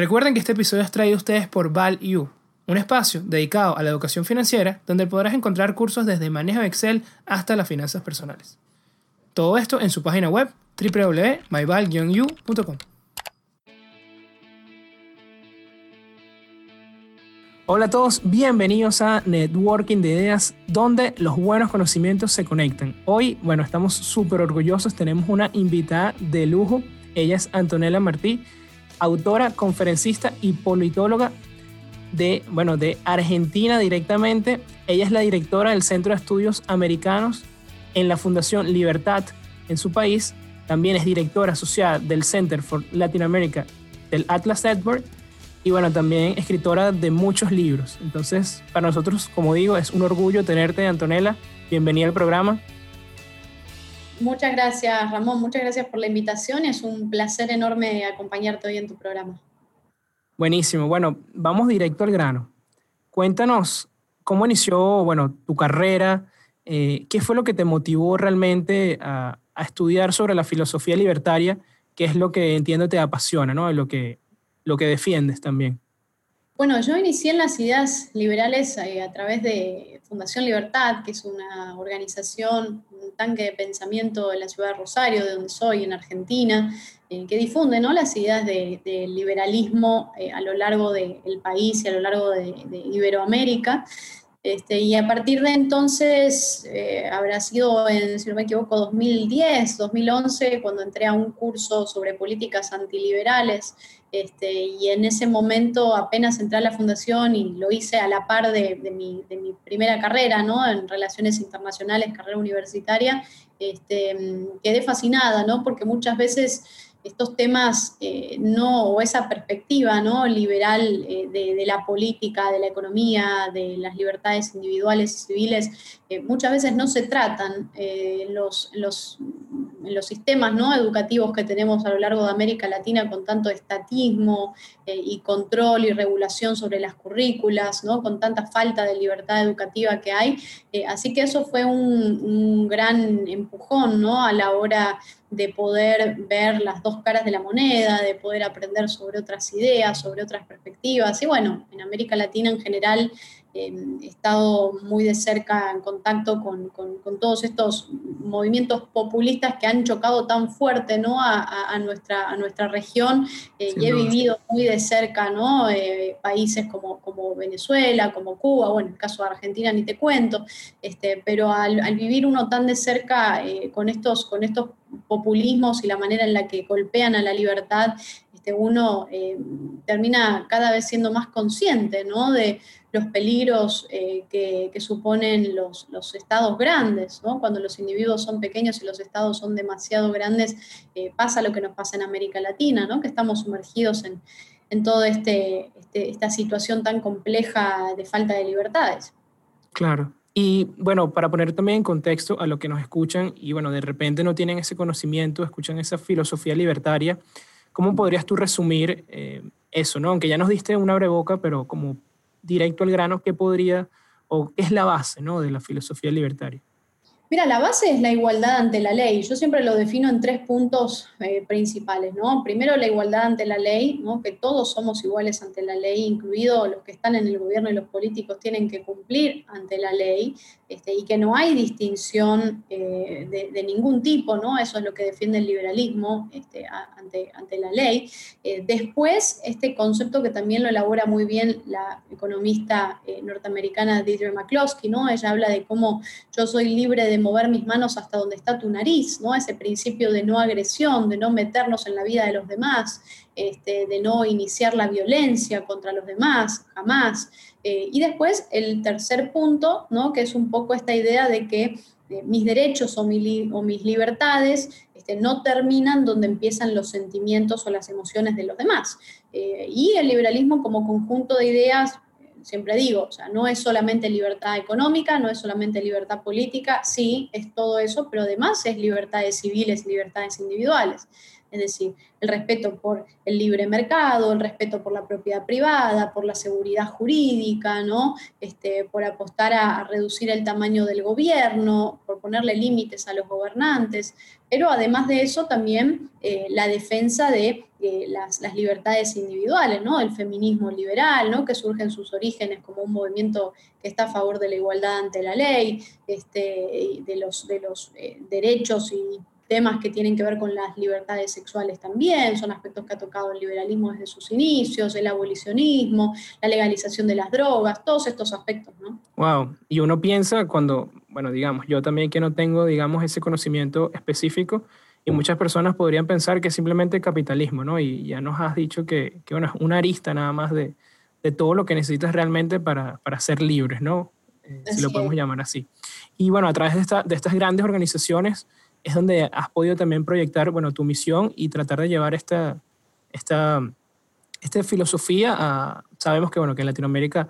Recuerden que este episodio es traído a ustedes por ValU, un espacio dedicado a la educación financiera donde podrás encontrar cursos desde manejo de Excel hasta las finanzas personales. Todo esto en su página web www.myval-u.com. Hola a todos, bienvenidos a Networking de Ideas, donde los buenos conocimientos se conectan. Hoy, bueno, estamos súper orgullosos, tenemos una invitada de lujo. Ella es Antonella Martí, autora, conferencista y politóloga de, bueno, de Argentina directamente. Ella es la directora del Centro de Estudios Americanos en la Fundación Libertad en su país. También es directora asociada del Center for Latin America del Atlas Edward y bueno, también escritora de muchos libros. Entonces, para nosotros, como digo, es un orgullo tenerte, Antonella. Bienvenida al programa. Muchas gracias, Ramón. Muchas gracias por la invitación. Es un placer enorme acompañarte hoy en tu programa. Buenísimo. Bueno, vamos directo al grano. Cuéntanos cómo inició, bueno, tu carrera, eh, qué fue lo que te motivó realmente a, a, estudiar sobre la filosofía libertaria, que es lo que entiendo te apasiona, ¿no? Lo que lo que defiendes también. Bueno, yo inicié en las ideas liberales eh, a través de Fundación Libertad, que es una organización, un tanque de pensamiento en la ciudad de Rosario, de donde soy, en Argentina, eh, que difunde ¿no? las ideas del de liberalismo eh, a lo largo del país y a lo largo de, de Iberoamérica. Este, y a partir de entonces, habrá sido, en, si no me equivoco, 2010, 2011, cuando entré a un curso sobre políticas antiliberales este, y en ese momento apenas entré a la fundación y lo hice a la par de, mi, primera carrera, ¿no? En relaciones internacionales, carrera universitaria, este, quedé fascinada, ¿no? Porque muchas veces estos temas eh, no, o esa perspectiva ¿no? liberal eh, de, la política, de la economía, de las libertades individuales y civiles, eh, muchas veces no se tratan los, los, los, sistemas ¿no? educativos que tenemos a lo largo de América Latina con tanto estatismo y control y regulación sobre las currículas, ¿no? con tanta falta de libertad educativa que hay. así que eso fue un, un gran empujón ¿no? a la hora poder ver las dos caras de la moneda, de poder aprender sobre otras ideas, sobre otras perspectivas. Y bueno, en América Latina en general Em, he estado muy de cerca en contacto con, todos estos movimientos populistas que han chocado tan fuerte ¿no? a, nuestra, a nuestra región eh, y he vivido muy de cerca ¿no? Eh, países como, como Venezuela, como Cuba, bueno, en el caso de Argentina ni te cuento, este, pero al, vivir uno tan de cerca eh, con, estos, con estos populismos y la manera en la que golpean a la libertad, uno termina cada vez siendo más consciente ¿no? de los peligros eh, que, suponen los, estados grandes, ¿no? Cuando los individuos son pequeños y los estados son demasiado grandes, eh, pasa lo que nos pasa en América Latina, ¿no? Que estamos sumergidos en, en toda este, este, esta situación tan compleja de falta de libertades. Claro. Y bueno, para poner también en contexto a lo que nos escuchan y bueno, de repente no tienen ese conocimiento, escuchan esa filosofía libertaria, ¿cómo podrías tú resumir eh, eso, no? Aunque ya nos diste una boca, pero como directo al grano, ¿qué podría o qué es la base ¿no? de la filosofía libertaria? Mira, la base es la igualdad ante la ley. Yo siempre lo defino en tres puntos eh, principales, ¿no? Primero, la igualdad ante la ley, ¿no? Que todos somos iguales ante la ley, incluidos los que están en el gobierno y los políticos tienen que cumplir ante la ley, este, y que no hay distinción eh, de, ningún tipo, ¿no? Eso es lo que defiende el liberalismo este, ante, ante la ley. Eh, después, este concepto que también lo elabora muy bien la economista norteamericana Deidre McCloskey, ¿no? Ella habla de cómo yo soy libre de mover mis manos hasta donde está tu nariz, ¿no? Ese principio de no agresión, de no meternos en la vida de los demás, este, de no iniciar la violencia contra los demás, jamás. Eh, y después el tercer punto, ¿no? Que es un poco esta idea de que eh, mis derechos o, mis libertades este, no terminan donde empiezan los sentimientos o las emociones de los demás. Eh, y el liberalismo como conjunto de ideas siempre digo, o sea, no es solamente libertad económica, no es solamente libertad política, sí, es todo eso, pero además es libertades civiles libertades individuales. Es decir, el respeto por el libre mercado, el respeto por la propiedad privada, por la seguridad jurídica, ¿no? Este, por apostar a, reducir el tamaño del gobierno, por ponerle límites a los gobernantes, pero además de eso también eh, la defensa de eh, las, libertades individuales, ¿no? El feminismo liberal, ¿no? Que surge en sus orígenes como un movimiento que está a favor de la igualdad ante la ley, este, de los, de los eh, derechos y temas que tienen que ver con las libertades sexuales también, son aspectos que ha tocado el liberalismo desde sus inicios, el abolicionismo, la legalización de las drogas, todos estos aspectos, ¿no? Wow, y uno piensa cuando, bueno, digamos, yo también que no tengo, digamos, ese conocimiento específico, y muchas personas podrían pensar que es simplemente capitalismo, ¿no? Y ya nos has dicho que, que bueno, es una arista nada más de, de todo lo que necesitas realmente para, para ser libres, ¿no? Eh, si lo podemos llamar así. Y bueno, a través de, esta, de estas grandes organizaciones, es donde has podido también proyectar, bueno, tu misión y tratar de llevar esta, esta, esta filosofía a, sabemos que, bueno, que en Latinoamérica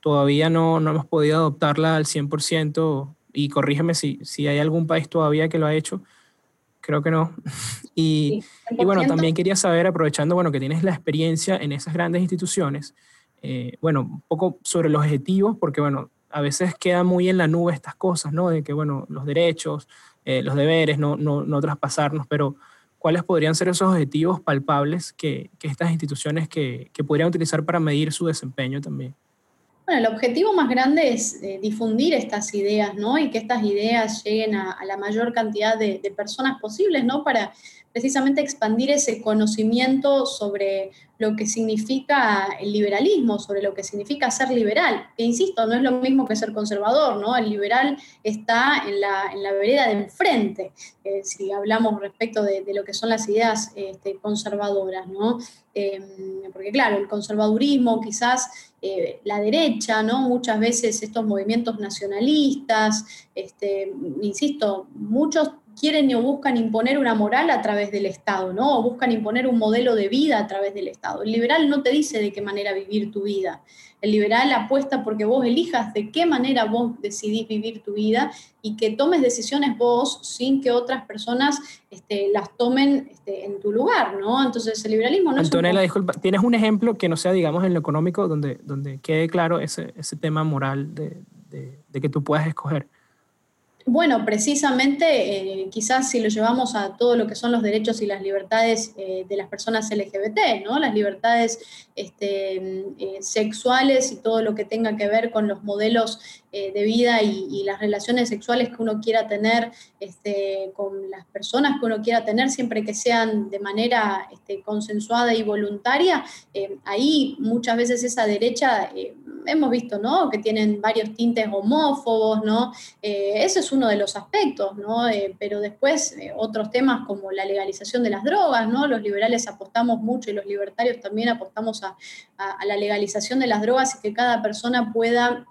todavía no, no hemos podido adoptarla al 100% y corrígeme si, si hay algún país todavía que lo ha hecho, creo que no. y, y, bueno, también quería saber, aprovechando, bueno, que tienes la experiencia en esas grandes instituciones, eh, bueno, un poco sobre los objetivos, porque, bueno, a veces queda muy en la nube estas cosas, ¿no? De que, bueno, los derechos, eh, los deberes, no, no, no, traspasarnos, pero ¿cuáles podrían ser esos objetivos palpables que, que estas instituciones que, que, podrían utilizar para medir su desempeño también? Bueno, el objetivo más grande es eh, difundir estas ideas, ¿no? Y que estas ideas lleguen a, la mayor cantidad de, de, personas posibles, ¿no? Para precisamente expandir ese conocimiento sobre lo que significa el liberalismo, sobre lo que significa ser liberal. Que insisto, no es lo mismo que ser conservador, ¿no? El liberal está en la, en la vereda de enfrente, eh, si hablamos respecto de, lo que son las ideas este, conservadoras, ¿no? Em, porque claro, el conservadurismo, quizás eh, la derecha, ¿no? Muchas veces estos movimientos nacionalistas, este, insisto, muchos quieren o buscan imponer una moral a través del Estado, ¿no? O buscan imponer un modelo de vida a través del Estado. El liberal no te dice de qué manera vivir tu vida. El liberal apuesta porque vos elijas de qué manera vos decidís vivir tu vida y que tomes decisiones vos sin que otras personas este, las tomen este, en tu lugar, ¿no? Entonces el liberalismo no Antonella, disculpa, ¿tienes un ejemplo que no sea, digamos, en lo económico donde, donde quede claro ese, ese tema moral de, de, de que tú puedas escoger? Bueno, precisamente, eh, quizás si lo llevamos a todo lo que son los derechos y las libertades eh, de las personas LGBT, ¿no? Las libertades este, eh, sexuales y todo lo que tenga que ver con los modelos de vida y, las relaciones sexuales que uno quiera tener este, con las personas que uno quiera tener, siempre que sean de manera este, consensuada y voluntaria, ahí muchas veces esa derecha hemos visto, ¿no? Que tienen varios tintes homófobos, ¿no? Eh, ese es uno de los aspectos, ¿no? Eh, pero después eh, otros temas como la legalización de las drogas, ¿no? Los liberales apostamos mucho y los libertarios también apostamos a la legalización de las drogas y que cada persona pueda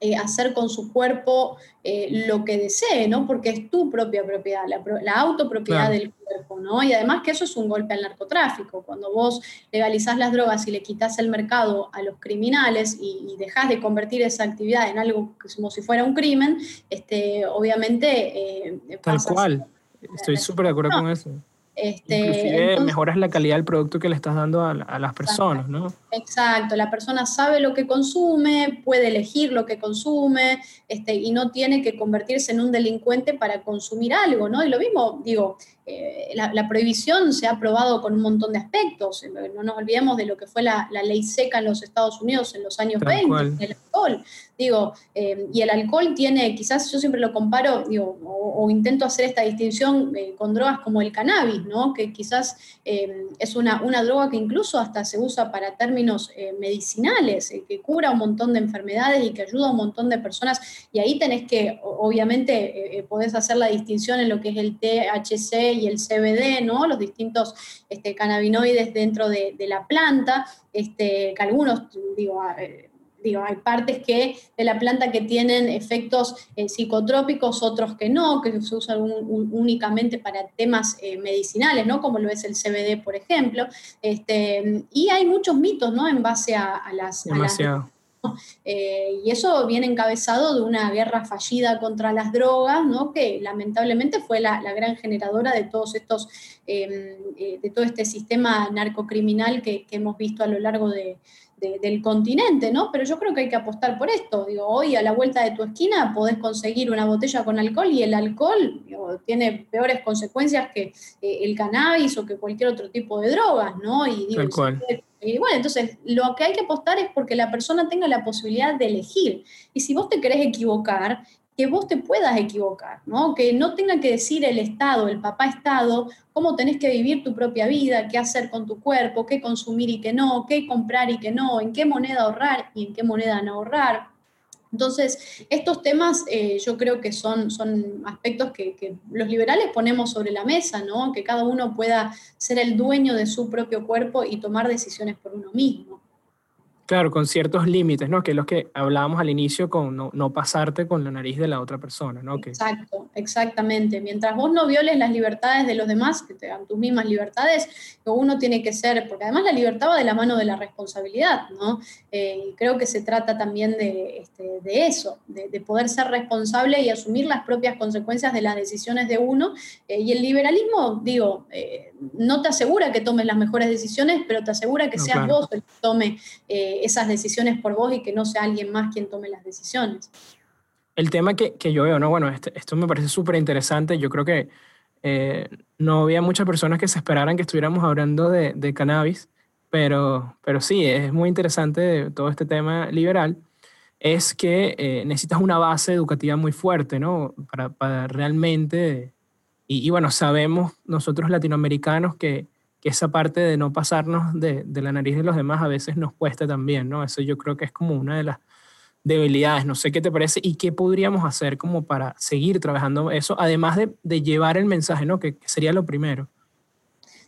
eh, hacer con su cuerpo eh, lo que desee, ¿no? Porque es tu propia propiedad, la, autopropiedad del cuerpo, ¿no? Y además que eso es un golpe al narcotráfico. Cuando vos legalizás las drogas y le quitas el mercado a los criminales y, y dejás de convertir esa actividad en algo como si fuera un crimen, este, obviamente... Eh, Tal cual. Estoy súper de acuerdo con eso. Este, Inclusive mejoras la calidad del producto que le estás dando a, las personas, ¿no? Exacto, la persona sabe lo que consume, puede elegir lo que consume este, y no tiene que convertirse en un delincuente para consumir algo, ¿no? Y lo mismo, digo, eh, la, prohibición se ha aprobado con un montón de aspectos. No nos olvidemos de lo que fue la, ley seca en los Estados Unidos en los años 20, el alcohol. Digo, eh, y el alcohol tiene, quizás yo siempre lo comparo, digo, o, intento hacer esta distinción eh, con drogas como el cannabis, ¿no? Que quizás es una, una, droga que incluso hasta se usa para términos medicinales, que cura un montón de enfermedades y que ayuda a un montón de personas. Y ahí tenés que, obviamente, podés hacer la distinción en lo que es el THC y el CBD, ¿no? Los distintos este, cannabinoides dentro de, la planta, este, que algunos, digo, eh, digo, hay partes que, de la planta que tienen efectos eh, psicotrópicos, otros que no, que se usan únicamente para temas eh, medicinales, ¿no? Como lo es el CBD, por ejemplo. Este, y hay muchos mitos, ¿no? En base a, las... Eh, y eso viene encabezado de una guerra fallida contra las drogas, ¿no? que lamentablemente fue la, gran generadora de todos estos, eh, de todo este sistema narcocriminal que, que hemos visto a lo largo de, del continente, ¿no? Pero yo creo que hay que apostar por esto. Digo, hoy a la vuelta de tu esquina podés conseguir una botella con alcohol y el alcohol tiene peores consecuencias que eh, el cannabis o que cualquier otro tipo de drogas, ¿no? Y digo, y bueno, entonces lo que hay que apostar es porque la persona tenga la posibilidad de elegir. Y si vos te querés equivocar, que vos te puedas equivocar, ¿no? Que no tenga que decir el Estado, el papá Estado, cómo tenés que vivir tu propia vida, qué hacer con tu cuerpo, qué consumir y qué no, qué comprar y qué no, en qué moneda ahorrar y en qué moneda no ahorrar. Entonces, estos temas eh, yo creo que son, son aspectos que, que, los liberales ponemos sobre la mesa, ¿no? Que cada uno pueda ser el dueño de su propio cuerpo y tomar decisiones por uno mismo. Claro, con ciertos límites, ¿no? Que es lo que hablábamos al inicio con no, no, pasarte con la nariz de la otra persona, ¿no? Exacto, exactamente. Mientras vos no violes las libertades de los demás, que te dan tus mismas libertades, uno tiene que ser, porque además la libertad va de la mano de la responsabilidad, ¿no? Eh, y creo que se trata también de, este, de eso, de, poder ser responsable y asumir las propias consecuencias de las decisiones de uno. Eh, y el liberalismo, digo, eh, no te asegura que tomes las mejores decisiones, pero te asegura que seas vos el que tome esas decisiones por vos y que no sea alguien más quien tome las decisiones. El tema que, que yo veo, ¿no? Bueno, este, esto me parece súper interesante. Yo creo que eh, no había muchas personas que se esperaran que estuviéramos hablando de, de, cannabis, pero, pero sí, es muy interesante todo este tema liberal. Es que eh, necesitas una base educativa muy fuerte, ¿no? Para, para realmente. Y, y, bueno, sabemos nosotros latinoamericanos que, que esa parte de no pasarnos de, de, la nariz de los demás a veces nos cuesta también, ¿no? Eso yo creo que es como una de las debilidades. No sé qué te parece y qué podríamos hacer como para seguir trabajando eso, además de, de llevar el mensaje, ¿no? Que, sería lo primero.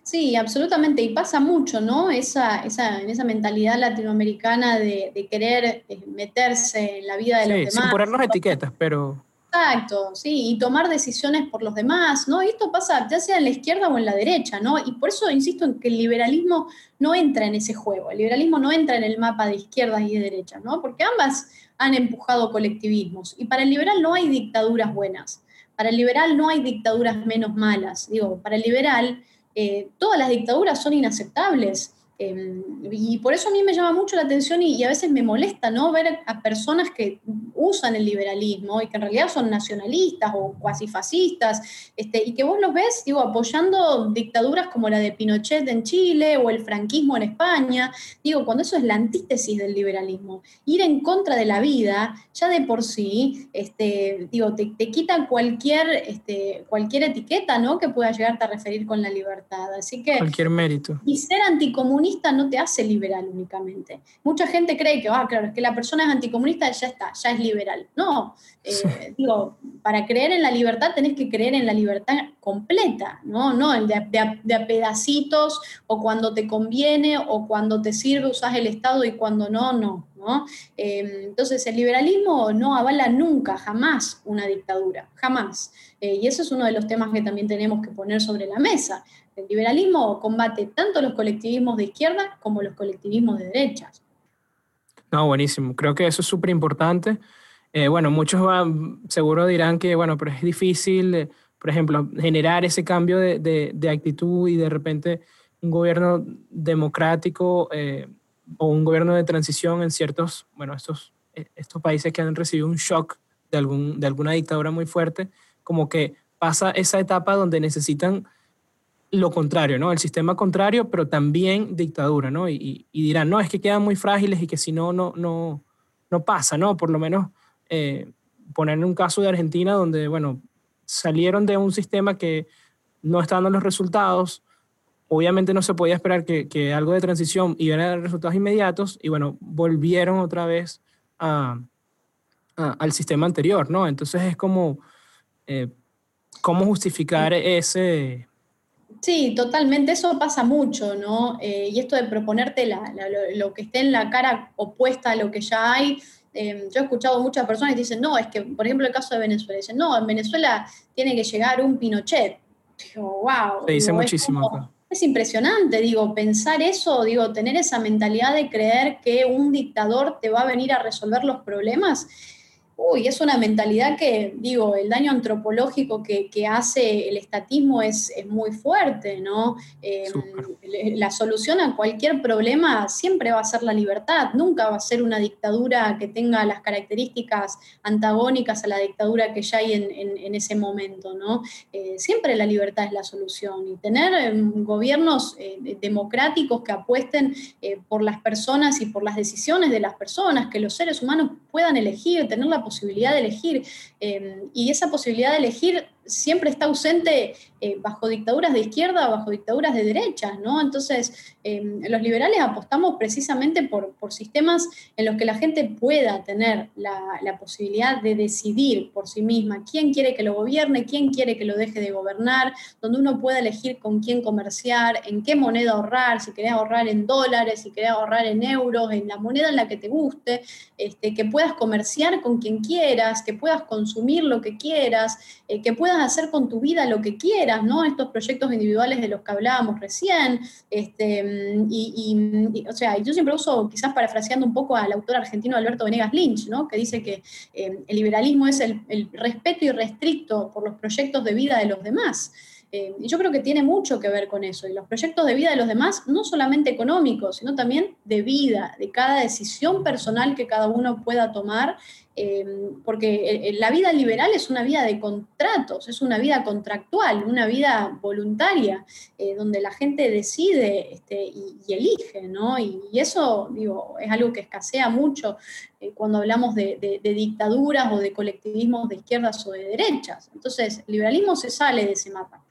Sí, absolutamente. Y pasa mucho, ¿no? Esa, esa, en esa mentalidad latinoamericana de, de querer eh, meterse en la vida de los demás. Sin ponernos etiquetas, pero Exacto, sí, y tomar decisiones por los demás, ¿no? Y esto pasa ya sea en la izquierda o en la derecha, ¿no? Y por eso insisto en que el liberalismo no entra en ese juego, el liberalismo no entra en el mapa de izquierda y de derecha, ¿no? Porque ambas han empujado colectivismos y para el liberal no hay dictaduras buenas, para el liberal no hay dictaduras menos malas, digo, para el liberal eh, todas las dictaduras son inaceptables. Em, y por eso a mí me llama mucho la atención y, a veces me molesta ¿no? ver a personas que usan el liberalismo y que en realidad son nacionalistas o cuasi fascistas, este, y que vos los ves, digo, apoyando dictaduras como la de Pinochet en Chile o el franquismo en España, digo, cuando eso es la antítesis del liberalismo. Ir en contra de la vida, ya de por sí, este, digo, te, te quita cualquier, este, cualquier etiqueta ¿no? que pueda llegarte a referir con la libertad. Así que... Cualquier mérito. Y ser anticomunista no te hace liberal únicamente. Mucha gente cree que, ah, claro, es que la persona es anticomunista, ya está, ya es liberal. No, eh, digo, para creer en la libertad tenés que creer en la libertad completa, ¿no? No el de, a pedacitos o cuando te conviene o cuando te sirve usás el Estado y cuando no, no. ¿no? Eh, entonces el liberalismo no avala nunca, jamás una dictadura, jamás. Eh, y eso es uno de los temas que también tenemos que poner sobre la mesa. El liberalismo combate tanto los colectivismos de izquierda como los colectivismos de derechas. No, buenísimo. Creo que eso es súper importante. Eh, bueno, muchos van, seguro dirán que, bueno, pero es difícil, eh, por ejemplo, generar ese cambio de, actitud y de repente un gobierno democrático eh, o un gobierno de transición en ciertos, bueno, estos, estos países que han recibido un shock de, algún, de alguna dictadura muy fuerte, como que pasa esa etapa donde necesitan lo contrario, ¿no? El sistema contrario, pero también dictadura, ¿no? Y, dirán, no, es que quedan muy frágiles y que si no, no, no, no pasa, ¿no? Por lo menos eh, poner un caso de Argentina donde, bueno, salieron de un sistema que no está dando los resultados, obviamente no se podía esperar que, algo de transición iba a dar resultados inmediatos y, bueno, volvieron otra vez al sistema anterior, ¿no? Entonces es como, eh, ¿cómo justificar ese Sí, totalmente, eso pasa mucho, ¿no? Eh, y esto de proponerte lo, que esté en la cara opuesta a lo que ya hay. Eh, yo he escuchado muchas personas que dicen, no, es que, por ejemplo, el caso de Venezuela, dicen, no, en Venezuela tiene que llegar un Pinochet. Digo, wow. Se dice muchísimo. es impresionante, digo, pensar eso, digo, tener esa mentalidad de creer que un dictador te va a venir a resolver los problemas uy, es una mentalidad que, digo, el daño antropológico que, hace el estatismo es, muy fuerte, ¿no? Em, la solución a cualquier problema siempre va a ser la libertad, nunca va a ser una dictadura que tenga las características antagónicas a la dictadura que ya hay en, ese momento, ¿no? Eh, siempre la libertad es la solución y tener em, gobiernos eh, democráticos que apuesten eh, por las personas y por las decisiones de las personas, que los seres humanos puedan elegir, tener la posibilidad de elegir. Em, y esa posibilidad de elegir siempre está ausente eh, bajo dictaduras de izquierda o bajo dictaduras de derecha, ¿no? Entonces, em, los liberales apostamos precisamente por, sistemas en los que la gente pueda tener la, posibilidad de decidir por sí misma quién quiere que lo gobierne, quién quiere que lo deje de gobernar, donde uno pueda elegir con quién comerciar, en qué moneda ahorrar, si querés ahorrar en dólares, si querés ahorrar en euros, en la moneda en la que te guste, este, que puedas comerciar con quien quieras, que puedas consumir lo que quieras, eh, que puedas hacer con tu vida lo que quieras, ¿no? Estos proyectos individuales de los que hablábamos recién, este, y, o sea, yo siempre uso, quizás parafraseando un poco al autor argentino Alberto Venegas Lynch, ¿no? Que dice que eh, el liberalismo es el, el respeto irrestricto por los proyectos de vida de los demás. Eh, y yo creo que tiene mucho que ver con eso. Y los proyectos de vida de los demás, no solamente económicos, sino también de vida, de cada decisión personal que cada uno pueda tomar. Eh, porque eh, la vida liberal es una vida de contratos, es una vida contractual, una vida voluntaria, donde la gente decide este, y, elige, ¿no? Y, eso, digo, es algo que escasea mucho cuando hablamos de, de, dictaduras o de colectivismos de izquierdas o de derechas. Entonces, el liberalismo se sale de ese mapa.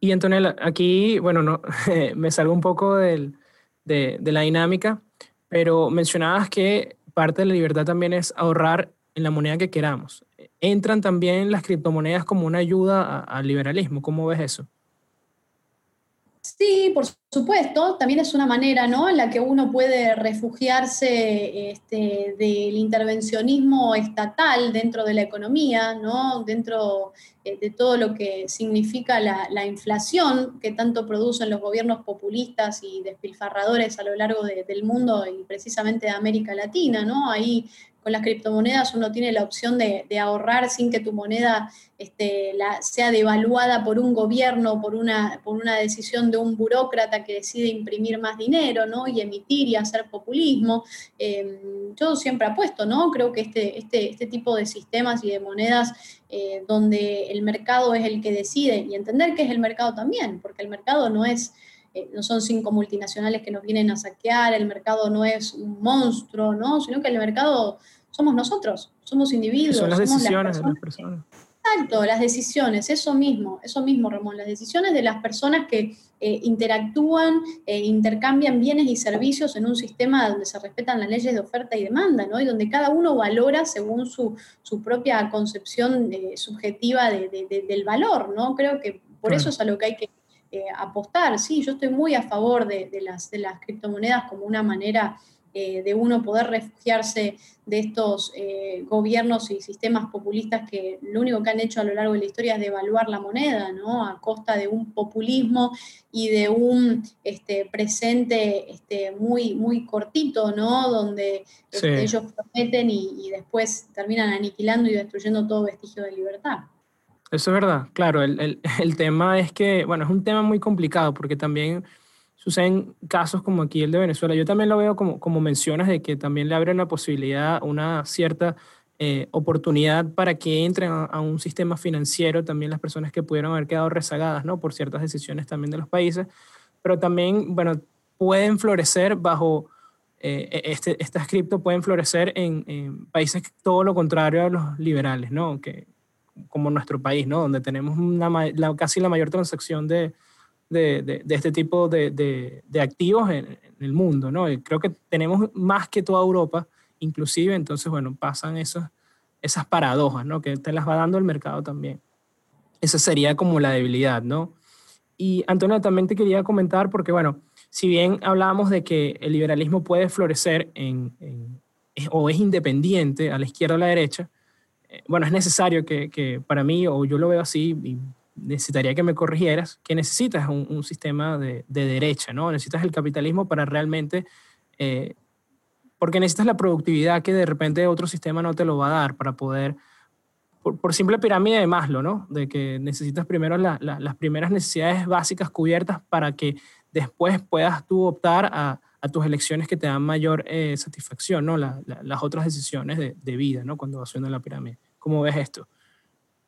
Y Antonella, aquí, bueno, no, me salgo un poco de, la dinámica, pero mencionabas que parte de la libertad también es ahorrar en la moneda que queramos. ¿Entran también las criptomonedas como una ayuda al liberalismo? ¿Cómo ves eso? Sí, por supuesto, también es una manera ¿no? en la que uno puede refugiarse este, del intervencionismo estatal dentro de la economía, ¿no? dentro eh, de todo lo que significa la, inflación que tanto producen los gobiernos populistas y despilfarradores a lo largo del mundo y precisamente de América Latina. ¿no? Ahí con las criptomonedas uno tiene la opción de, ahorrar sin que tu moneda este, sea devaluada por un gobierno, por una, por una decisión de un burócrata que decide imprimir más dinero ¿no? y emitir y hacer populismo. Em, yo siempre apuesto, ¿no? creo que este, este, este tipo de sistemas y de monedas eh, donde el mercado es el que decide y entender que es el mercado también, porque el mercado no es eh, no son cinco multinacionales que nos vienen a saquear, el mercado no es un monstruo, ¿no? sino que el mercado somos nosotros, somos individuos. Son las decisiones de las personas. Exacto, las decisiones, eso mismo, eso mismo, Ramón, las decisiones de las personas que eh, interactúan e intercambian bienes y servicios en un sistema donde se respetan las leyes de oferta y demanda, ¿no? Y donde cada uno valora según su, propia concepción eh, subjetiva del valor, ¿no? Creo que por eso es a lo que hay que apostar. Sí, yo estoy muy a favor de, las, de las criptomonedas como una manera eh, de uno poder refugiarse de estos eh, gobiernos y sistemas populistas que lo único que han hecho a lo largo de la historia es devaluar la moneda, ¿no? A costa de un populismo y de un este, presente este, muy, muy cortito, ¿no? Donde este, ellos prometen y, después terminan aniquilando y destruyendo todo vestigio de libertad. Eso es verdad, claro, el, el tema es que, bueno, es un tema muy complicado porque también suceden casos como aquí el de Venezuela. Yo también lo veo como, como mencionas de que también le abre una posibilidad, una cierta eh, oportunidad para que entren a, un sistema financiero también las personas que pudieron haber quedado rezagadas, ¿no? Por ciertas decisiones también de los países, pero también, bueno, pueden florecer bajo, eh, e, este, estas cripto pueden florecer en, en, países todo lo contrario a los liberales, ¿no? Que, como nuestro país, ¿no? Donde tenemos una, casi la mayor transacción de, de, este tipo de, activos en, el mundo, ¿no? creo que tenemos más que toda Europa, inclusive, entonces, bueno, pasan esos, esas paradojas, ¿no? Que te las va dando el mercado también. Esa sería como la debilidad, ¿no? Y Antonio, también te quería comentar, porque bueno, si bien hablábamos de que el liberalismo puede florecer en, o es independiente a la izquierda o a la derecha, eh, bueno, es necesario que, que, para mí, o yo lo veo así, y necesitaría que me corrigieras, que necesitas un, sistema de, derecha, ¿no? Necesitas el capitalismo para realmente, eh, porque necesitas la productividad que de repente otro sistema no te lo va a dar para poder, por, simple pirámide de Maslow, ¿no? De que necesitas primero las primeras necesidades básicas cubiertas para que después puedas tú optar a, tus elecciones que te dan mayor eh, satisfacción, ¿no? las otras decisiones de, de vida, ¿no? Cuando vas subiendo la pirámide. ¿Cómo ves esto?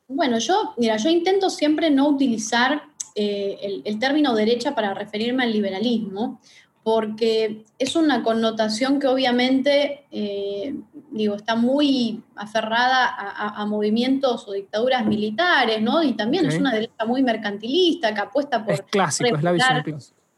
Bueno, yo, mira, yo intento siempre no utilizar eh, el, término derecha para referirme al liberalismo, porque es una connotación que obviamente, eh, digo, está muy aferrada a, movimientos o dictaduras militares, ¿no? Y también es una derecha muy mercantilista que apuesta por... Es clásico, es la visión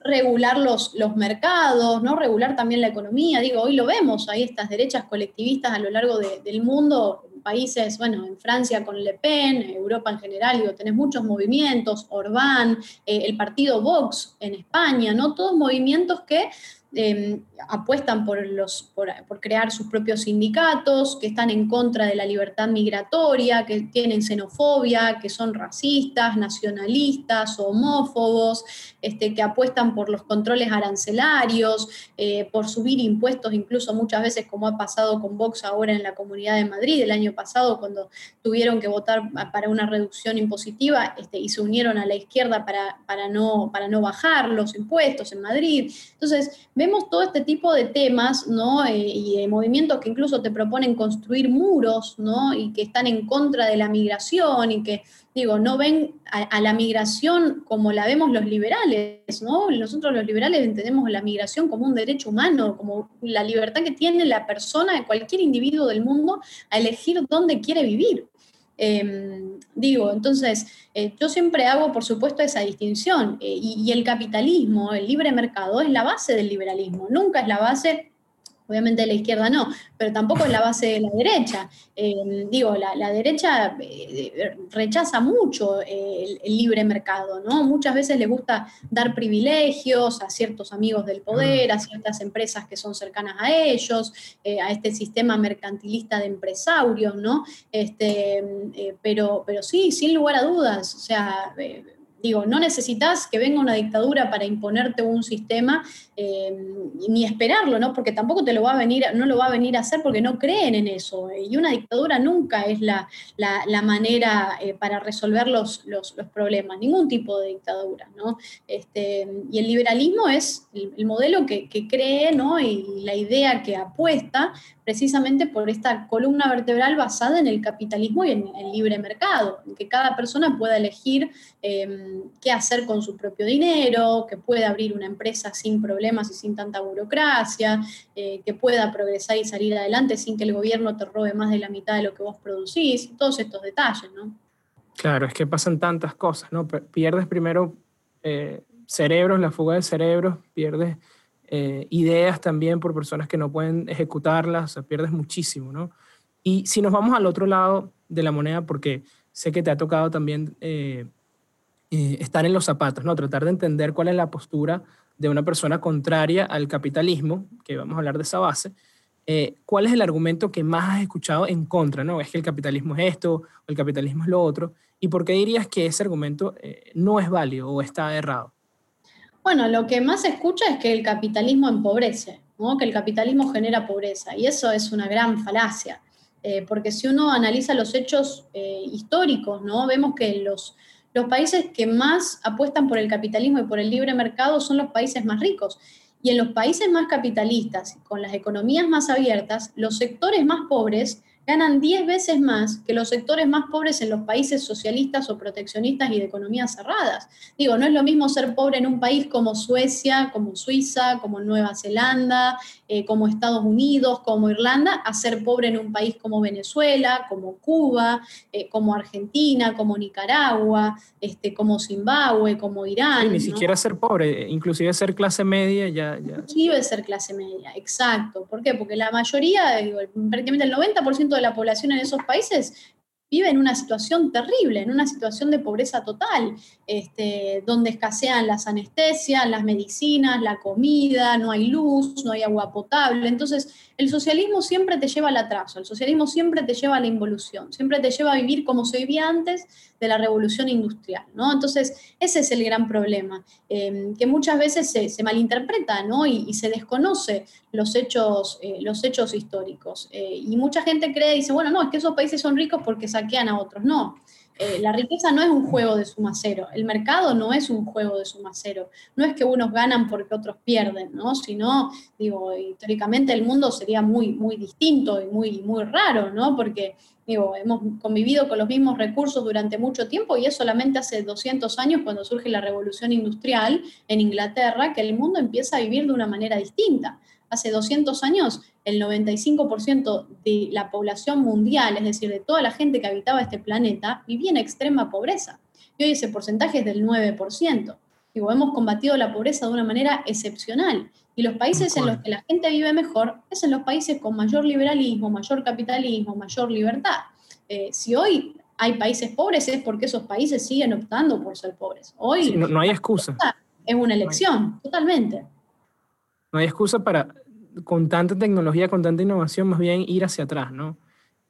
regular los, los mercados, ¿no? regular también la economía. Digo, hoy lo vemos, hay estas derechas colectivistas a lo largo del mundo países, bueno, en Francia con Le Pen, Europa en general, digo, tenés muchos movimientos, Orbán, eh, el partido Vox en España, ¿no? Todos movimientos que Em, apuestan por, los, por, crear sus propios sindicatos, que están en contra de la libertad migratoria, que tienen xenofobia, que son racistas, nacionalistas, homófobos, este, que apuestan por los controles arancelarios, eh, por subir impuestos, incluso muchas veces como ha pasado con Vox ahora en la Comunidad de Madrid el año pasado, cuando tuvieron que votar para una reducción impositiva este, y se unieron a la izquierda para, para, no, para no bajar los impuestos en Madrid. Entonces, vemos todo este tipo de temas, ¿no? Eh, y de movimientos que incluso te proponen construir muros. Y que están en contra de la migración y que, digo, no ven a, la migración como la vemos los liberales, ¿no? Nosotros los liberales entendemos la migración como un derecho humano, como la libertad que tiene la persona, cualquier individuo del mundo, a elegir dónde quiere vivir. Em, digo, entonces, eh, yo siempre hago, por supuesto, esa distinción. Eh, y, el capitalismo, el libre mercado, es la base del liberalismo, nunca es la base Obviamente la izquierda no, pero tampoco es la base de la derecha. Eh, digo, la, derecha eh, rechaza mucho eh, el, libre mercado, ¿no? Muchas veces le gusta dar privilegios a ciertos amigos del poder, a ciertas empresas que son cercanas a ellos, a este sistema mercantilista de empresarios, ¿no? Este, pero, pero sí, sin lugar a dudas, o sea digo, no necesitas que venga una dictadura para imponerte un sistema, eh, ni esperarlo, ¿no? Porque tampoco te lo va a venir, no lo va a venir a hacer porque no creen en eso. Y una dictadura nunca es la, manera eh, para resolver los, los, problemas, ningún tipo de dictadura, ¿no? Este, y el liberalismo es el, modelo que, cree, ¿no? Y la idea que apuesta precisamente por esta columna vertebral basada en el capitalismo y en el libre mercado, en que cada persona pueda elegir em, qué hacer con su propio dinero, que pueda abrir una empresa sin problemas y sin tanta burocracia, eh, que pueda progresar y salir adelante sin que el gobierno te robe más de la mitad de lo que vos producís, todos estos detalles, ¿no? Claro, es que pasan tantas cosas, ¿no? Pierdes primero eh, cerebros, la fuga de cerebros, pierdes eh, ideas también por personas que no pueden ejecutarlas, o sea, pierdes muchísimo, ¿no? Y si nos vamos al otro lado de la moneda, porque sé que te ha tocado también eh, estar en los zapatos, ¿no? Tratar de entender cuál es la postura de una persona contraria al capitalismo, que vamos a hablar de esa base, ¿cuál es el argumento que más has escuchado en contra? ¿no? Es que el capitalismo es esto, o el capitalismo es lo otro. ¿Y por qué dirías que ese argumento no es válido o está errado? Bueno, lo que más se escucha es que el capitalismo empobrece, que el capitalismo genera pobreza, y eso es una gran falacia, eh, porque si uno analiza los hechos eh, históricos, ¿no? vemos que los, los países que más apuestan por el capitalismo y por el libre mercado son los países más ricos. Y en los países más capitalistas, con las economías más abiertas, los sectores más pobres ganan 10 veces más que los sectores más pobres en los países socialistas o proteccionistas y de economías cerradas. Digo, no es lo mismo ser pobre en un país como Suecia, como Suiza, como Nueva Zelanda, eh, como Estados Unidos, como Irlanda, a ser pobre en un país como Venezuela, como Cuba, eh, como Argentina, como Nicaragua, este, como Zimbabue, como Irán. ni siquiera ser pobre, inclusive ser clase media ya... ya... Inclusive ser clase media, exacto. ¿Por qué? Porque la mayoría, prácticamente el 90% de la población en esos países vive en una situación terrible, en una situación de pobreza total, este, donde escasean las anestesias, las medicinas, la comida, no hay luz, no hay agua potable. Entonces, el socialismo siempre te lleva al atraso, el socialismo siempre te lleva a la involución, siempre te lleva a vivir como se vivía antes de la revolución industrial, ¿no? Entonces, ese es el gran problema, em, que muchas veces se, malinterpreta, ¿no? Y, se desconoce los hechos, eh, los hechos históricos. Eh, y mucha gente cree, dice, bueno, no, es que esos países son ricos porque saquean a otros. No, eh, la riqueza no es un juego de suma cero, el mercado no es un juego de suma cero, no es que unos ganan porque otros pierden, ¿no? Sino, digo, históricamente el mundo sería muy, muy distinto y muy, muy raro, ¿no? Porque, digo, hemos convivido con los mismos recursos durante mucho tiempo y es solamente hace 200 años cuando surge la revolución industrial en Inglaterra que el mundo empieza a vivir de una manera distinta hace 200 años el 95% de la población mundial, es decir, de toda la gente que habitaba este planeta, vivía en extrema pobreza. Y hoy ese porcentaje es del 9%. Digo, hemos combatido la pobreza de una manera excepcional. Y los países en los que la gente vive mejor es en los países con mayor liberalismo, mayor capitalismo, mayor libertad. Eh, si hoy hay países pobres es porque esos países siguen optando por ser pobres. Hoy no, hay excusa. Es una elección, totalmente. No hay excusa para con tanta tecnología, con tanta innovación, más bien ir hacia atrás, ¿no?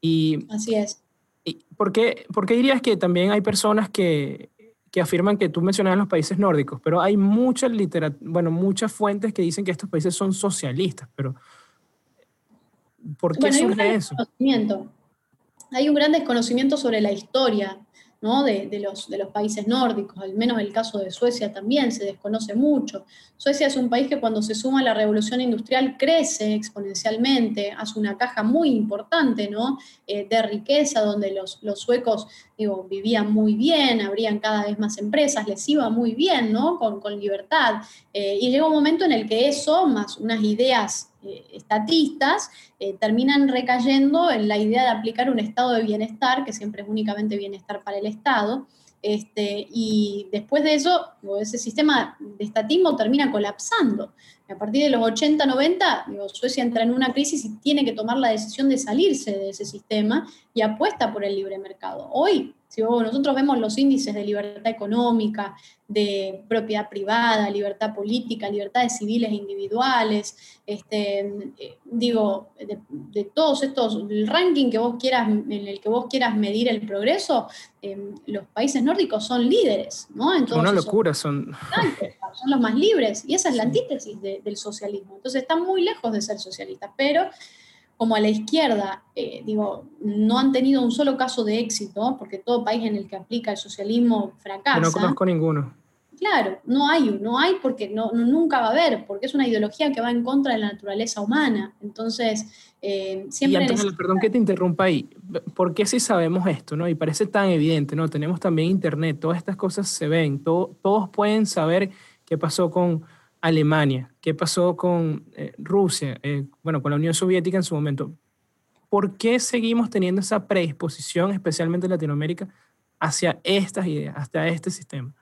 Y, Así es. Y, ¿por, qué, dirías que también hay personas que, que afirman que tú mencionabas los países nórdicos, pero hay muchas bueno, muchas fuentes que dicen que estos países son socialistas, pero ¿por qué surge eso? Hay un gran desconocimiento sobre la historia de, los, de los países nórdicos, al menos el caso de Suecia también se desconoce mucho. Suecia es un país que cuando se suma a la revolución industrial crece exponencialmente, hace una caja muy importante ¿no? Eh, de riqueza, donde los, los suecos digo, vivían muy bien, habrían cada vez más empresas, les iba muy bien, ¿no? con, con libertad. Eh, y llega un momento en el que eso, más unas ideas eh, estatistas eh, terminan recayendo en la idea de aplicar un estado de bienestar, que siempre es únicamente bienestar para el Estado, este, y después de eso, ese sistema de estatismo termina colapsando. A partir de los 80, 90, Suecia entra en una crisis y tiene que tomar la decisión de salirse de ese sistema y apuesta por el libre mercado. Hoy si nosotros vemos los índices de libertad económica, de propiedad privada, libertad política, libertades civiles e individuales, este, eh, digo, de, todos estos, el ranking que vos quieras, en el que vos quieras medir el progreso, em, los países nórdicos son líderes, ¿no? Entonces, Una locura, son... Son los más libres, y esa es la antítesis del socialismo. Entonces están muy lejos de ser socialistas, pero como a la izquierda, eh, digo, no han tenido un solo caso de éxito, porque todo país en el que aplica el socialismo fracasa. no conozco ninguno. Claro, no hay, no hay porque no, nunca va a haber, porque es una ideología que va en contra de la naturaleza humana. Entonces, eh, siempre... Y perdón que te interrumpa ahí, ¿por qué si sabemos esto? ¿no? Y parece tan evidente, ¿no? Tenemos también internet, todas estas cosas se ven, todos pueden saber qué pasó con Alemania, qué pasó con eh, Rusia, eh, bueno, con la Unión Soviética en su momento. ¿Por qué seguimos teniendo esa predisposición, especialmente en Latinoamérica, hacia estas ideas, hacia este sistema?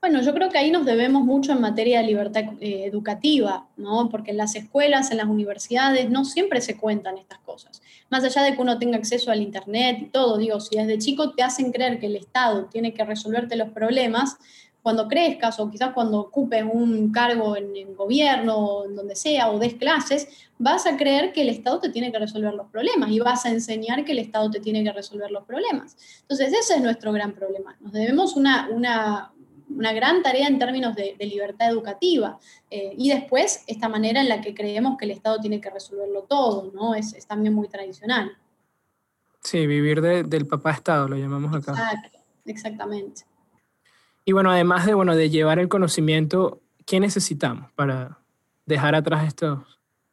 Bueno, yo creo que ahí nos debemos mucho en materia de libertad eh, educativa, ¿no? Porque en las escuelas, en las universidades, no siempre se cuentan estas cosas. Más allá de que uno tenga acceso al Internet y todo, digo, si desde chico te hacen creer que el Estado tiene que resolverte los problemas, cuando crezcas o quizás cuando ocupes un cargo en el gobierno, en donde sea, o des clases, vas a creer que el Estado te tiene que resolver los problemas y vas a enseñar que el Estado te tiene que resolver los problemas. Entonces, ese es nuestro gran problema. Nos debemos una, una, una gran tarea en términos de, libertad educativa eh, y después esta manera en la que creemos que el Estado tiene que resolverlo todo, ¿no? Es, es también muy tradicional. Sí, vivir del papá Estado, lo llamamos acá. Exacto, exactamente. Y bueno, además de, bueno, de llevar el conocimiento, ¿qué necesitamos para dejar atrás estos,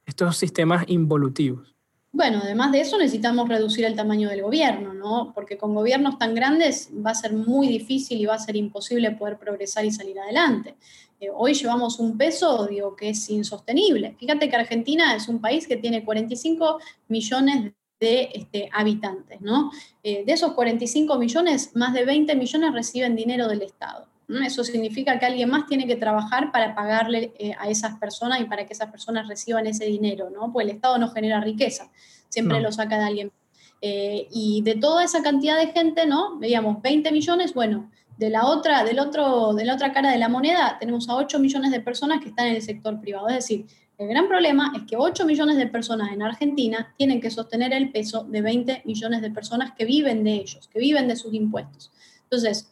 estos sistemas involutivos? Bueno, además de eso necesitamos reducir el tamaño del gobierno, ¿no? Porque con gobiernos tan grandes va a ser muy difícil y va a ser imposible poder progresar y salir adelante. Eh, hoy llevamos un peso, digo, que es insostenible. Fíjate que Argentina es un país que tiene 45 millones de este, habitantes, ¿no? Eh, de esos 45 millones, más de 20 millones reciben dinero del Estado. Eso significa que alguien más tiene que trabajar para pagarle eh, a esas personas y para que esas personas reciban ese dinero, ¿no? Pues el Estado no genera riqueza, siempre lo saca de alguien. y de toda esa cantidad de gente, ¿no? Veíamos 20 millones, bueno, de la, otra, del otro, de la otra cara de la moneda tenemos a 8 millones de personas que están en el sector privado. Es decir, el gran problema es que 8 millones de personas en Argentina tienen que sostener el peso de 20 millones de personas que viven de ellos, que viven de sus impuestos. Entonces,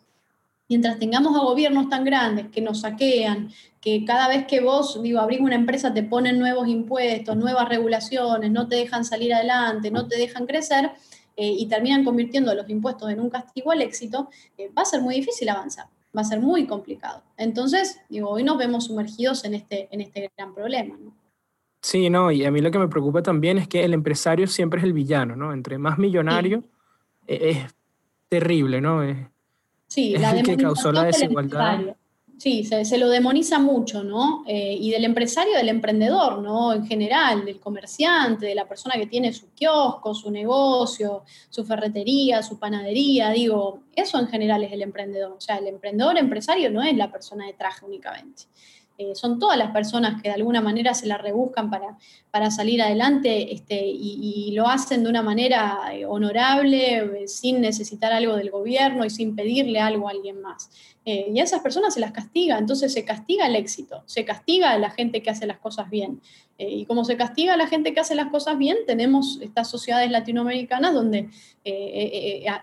mientras tengamos a gobiernos tan grandes que nos saquean, que cada vez que vos, abrís una empresa te ponen nuevos impuestos, nuevas regulaciones, no te dejan salir adelante, no te dejan crecer, eh, y terminan convirtiendo los impuestos en un castigo al éxito, eh, va a ser muy difícil avanzar, va a ser muy complicado. Entonces, digo, hoy nos vemos sumergidos en este, en este gran problema. Sí, no, y a mí lo que me preocupa también es que el empresario siempre es el villano, ¿no? Entre más millonario e, es, terrible, ¿no? Es, sí, la el que causó la desigualdad. Sí, se, lo demoniza mucho, ¿no? Eh, y del empresario, del emprendedor, ¿no? En general, del comerciante, de la persona que tiene su kiosco, su negocio, su ferretería, su panadería, digo, eso en general es el emprendedor. O sea, el emprendedor empresario no es la persona de traje únicamente. Eh, son todas las personas que de alguna manera se la rebuscan para, para salir adelante este, y, lo hacen de una manera eh, honorable, eh, sin necesitar algo del gobierno y sin pedirle algo a alguien más. y a esas personas se las castiga, entonces se castiga el éxito, se castiga a la gente que hace las cosas bien. y como se castiga a la gente que hace las cosas bien, tenemos estas sociedades latinoamericanas donde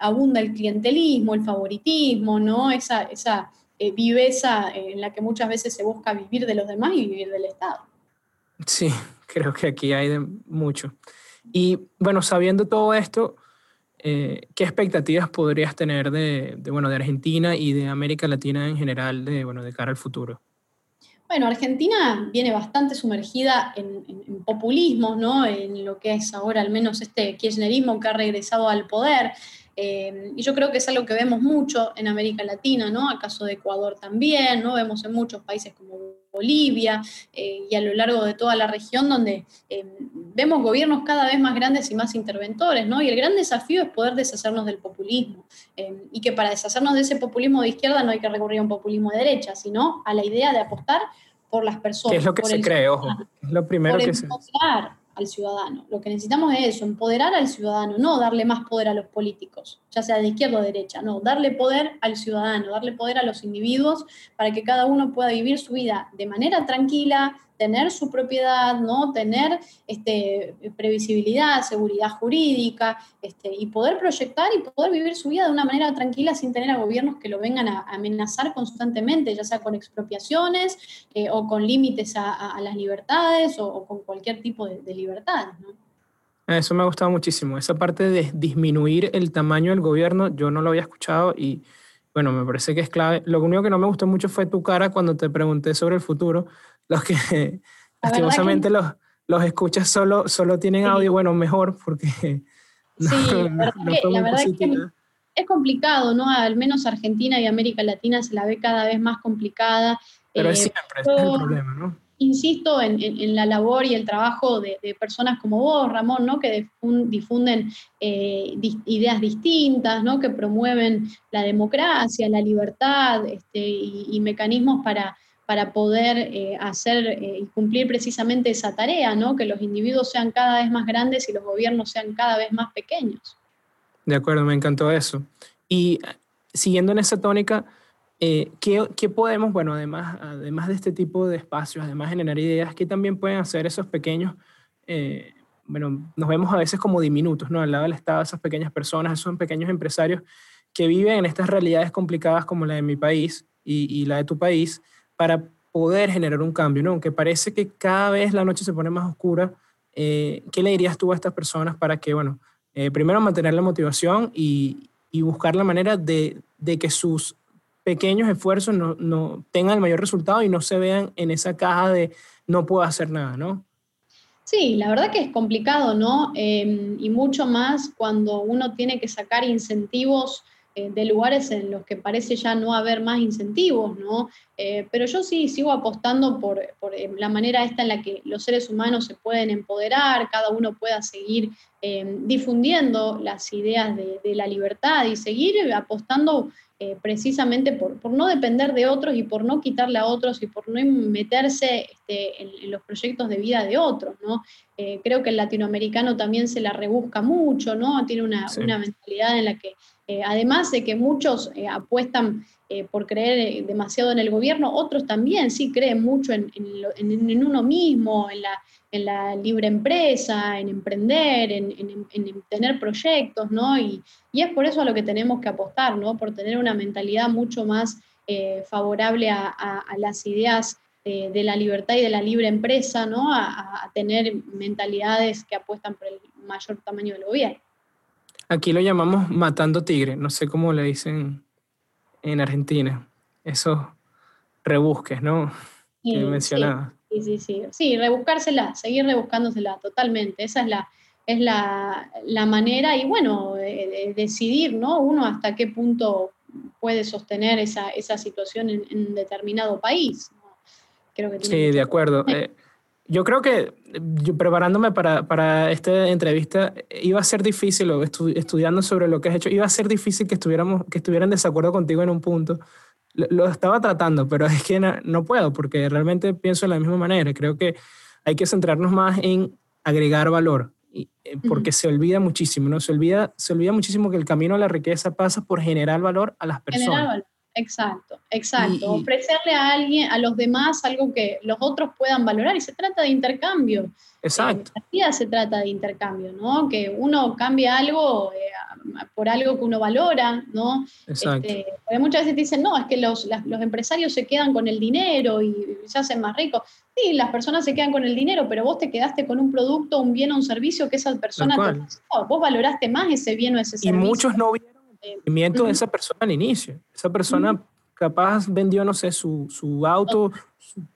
abunda el clientelismo, el favoritismo, ¿no? esa, esa eh, viveza en la que muchas veces se busca vivir de los demás y vivir del Estado. Sí, creo que aquí hay de mucho. Y bueno, sabiendo todo esto, eh, ¿qué expectativas podrías tener de, bueno, de Argentina y de América Latina en general de, bueno, de cara al futuro? Bueno, Argentina viene bastante sumergida en, en, populismos, ¿no? En lo que es ahora al menos este kirchnerismo que ha regresado al poder. Eh, y yo creo que es algo que vemos mucho en América Latina, ¿no? Acaso de Ecuador también, ¿no? Vemos en muchos países como Bolivia eh, y a lo largo de toda la región donde eh, vemos gobiernos cada vez más grandes y más interventores, ¿no? Y el gran desafío es poder deshacernos del populismo. y que para deshacernos de ese populismo de izquierda no hay que recurrir a un populismo de derecha, sino a la idea de apostar por las personas. ¿Qué es lo que se cree? Ojo, es lo primero que se al ciudadano. Lo que necesitamos es eso, empoderar al ciudadano, no darle más poder a los políticos, ya sea de izquierda o derecha, no, darle poder al ciudadano, darle poder a los individuos para que cada uno pueda vivir su vida de manera tranquila, tener su propiedad, ¿no? tener este, previsibilidad, seguridad jurídica este, y poder proyectar y poder vivir su vida de una manera tranquila sin tener a gobiernos que lo vengan a amenazar constantemente, ya sea con expropiaciones eh, o con límites a, las libertades o, con cualquier tipo de, de libertades. Eso me ha gustado muchísimo. Esa parte de disminuir el tamaño del gobierno, yo no lo había escuchado y bueno, me parece que es clave. Lo único que no me gustó mucho fue tu cara cuando te pregunté sobre el futuro, los que lastimosamente los, los escuchas solo, solo tienen audio, bueno, mejor porque... sí, la verdad, es que es complicado, ¿no? Al menos Argentina y América Latina se la ve cada vez más complicada. Pero es eh, siempre, es el problema, ¿no? Insisto en, la labor y el trabajo de, personas como vos, Ramón, ¿no? que difunden eh, ideas distintas, ¿no? que promueven la democracia, la libertad este, y mecanismos para, para poder eh, hacer eh, y cumplir precisamente esa tarea, ¿no? que los individuos sean cada vez más grandes y los gobiernos sean cada vez más pequeños. De acuerdo, me encantó eso. Y siguiendo en esa tónica, eh, ¿qué, ¿qué, podemos, bueno, además, además de este tipo de espacios, además de generar ideas, qué también pueden hacer esos pequeños, bueno, nos vemos a veces como diminutos, ¿no? Al lado del Estado, esas pequeñas personas, esos pequeños empresarios que viven en estas realidades complicadas como la de mi país y, y la de tu país, para poder generar un cambio, ¿no? Aunque parece que cada vez la noche se pone más oscura, eh, ¿qué le dirías tú a estas personas para que, bueno, eh, primero mantener la motivación y, y buscar la manera de, de, que sus pequeños esfuerzos no, no, tengan el mayor resultado y no se vean en esa caja de no puedo hacer nada, ¿no? Sí, la verdad que es complicado, ¿no? Em, y mucho más cuando uno tiene que sacar incentivos eh, de lugares en los que parece ya no haber más incentivos, ¿no? Eh, pero yo sí sigo apostando por, eh, la manera esta en la que los seres humanos se pueden empoderar, cada uno pueda seguir difundiendo las ideas de, la libertad y seguir apostando eh, precisamente por, no depender de otros y por no quitarle a otros y por no meterse este, en, los proyectos de vida de otros, ¿no? Eh, creo que el latinoamericano también se la rebusca mucho, ¿no? Tiene una, mentalidad en la que, eh, además de que muchos apuestan por creer demasiado en el gobierno, otros también sí creen mucho en, en uno mismo, en la, en la libre empresa, en emprender, en, tener proyectos, ¿no? Y, es por eso a lo que tenemos que apostar, ¿no? Por tener una mentalidad mucho más eh, favorable a, las ideas eh, de la libertad y de la libre empresa, ¿no? A, tener mentalidades que apuestan por el mayor tamaño del gobierno. Aquí lo llamamos matando tigre, no sé cómo le dicen en Argentina, esos rebusques, ¿no? que mencionaba. Sí, sí, sí. Sí, rebuscársela, seguir rebuscándosela totalmente. Esa es la, es la, manera y bueno, decidir, ¿no? Uno hasta qué punto puede sostener esa, situación en, determinado país. Creo que sí, de acuerdo. Eh, yo creo que yo, preparándome para, para, esta entrevista iba a ser difícil, o estudiando sobre lo que has hecho, iba a ser difícil que, estuviéramos, que estuviera en desacuerdo contigo en un punto lo, estaba tratando, pero es que no, puedo porque realmente pienso de la misma manera. Creo que hay que centrarnos más en agregar valor, eh, porque se olvida muchísimo, ¿no? Se olvida, se olvida muchísimo que el camino a la riqueza pasa por generar valor a las personas. Exacto, exacto. Ofrecerle a alguien, a los demás, algo que los otros puedan valorar y se trata de intercambio. Exacto. la vida se trata de intercambio, ¿no? Que uno cambie algo eh, por algo que uno valora, ¿no? Exacto. Este, porque muchas veces dicen, no, es que los, los empresarios se quedan con el dinero y se hacen más ricos. Sí, las personas se quedan con el dinero, pero vos te quedaste con un producto, un bien o un servicio que esa persona te Vos valoraste más ese bien o ese servicio. Y muchos no de esa persona al inicio. Esa persona capaz vendió, no sé, su, su auto,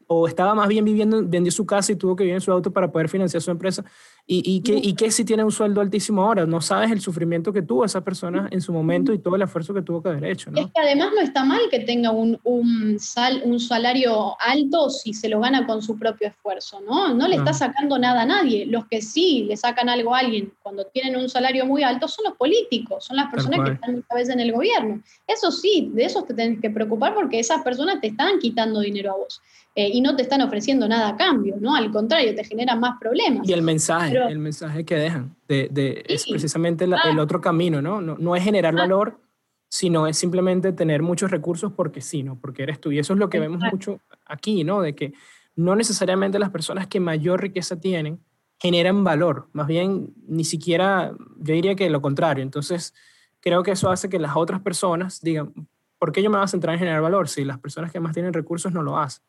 o estaba más bien viviendo, vendió su casa y tuvo que vivir en su auto para poder financiar su empresa. ¿Y, y, que, y que si tiene un sueldo altísimo ahora? No sabes el sufrimiento que tuvo esa persona en su momento y todo el esfuerzo que tuvo que haber hecho. ¿no? Es que además no está mal que tenga un, un, sal, un salario alto si se lo gana con su propio esfuerzo, ¿no? No le está sacando nada a nadie. Los que sí le sacan algo a alguien cuando tienen un salario muy alto son los políticos, son las personas que están muchas veces en el gobierno. Eso sí, de eso te tienes que preocupar porque esas personas te están quitando dinero a vos. Eh, y no te están ofreciendo nada a cambio, ¿no? Al contrario, te generan más problemas. Y el mensaje, el mensaje que dejan, de, de es precisamente el ah. otro camino, ¿no? No, no es generar ah. valor, sino es simplemente tener muchos recursos porque sí, ¿no? Porque eres tú. Y eso es lo que vemos mucho aquí, ¿no? De que no necesariamente las personas que mayor riqueza tienen generan valor, más bien ni siquiera, yo diría que lo contrario. Entonces, creo que eso hace que las otras personas digan, ¿por qué yo me voy a centrar en generar valor si las personas que más tienen recursos no lo hacen?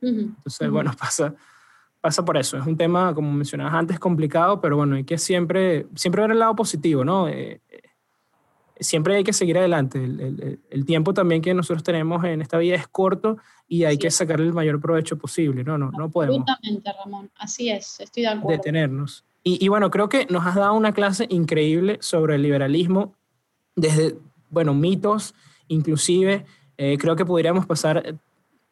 Entonces, bueno, pasa, pasa por eso. Es un tema, como mencionabas antes, complicado, pero bueno, hay que siempre, siempre ver el lado positivo, ¿no? Eh, eh, siempre hay que seguir adelante. El, el, tiempo también que nosotros tenemos en esta vida es corto y hay que sacarle el mayor provecho posible, ¿no? No, no podemos. Absolutamente, Ramón. Así es, estoy de acuerdo. Detenernos. Y, y bueno, creo que nos has dado una clase increíble sobre el liberalismo desde, bueno, mitos, inclusive. Eh, creo que podríamos pasar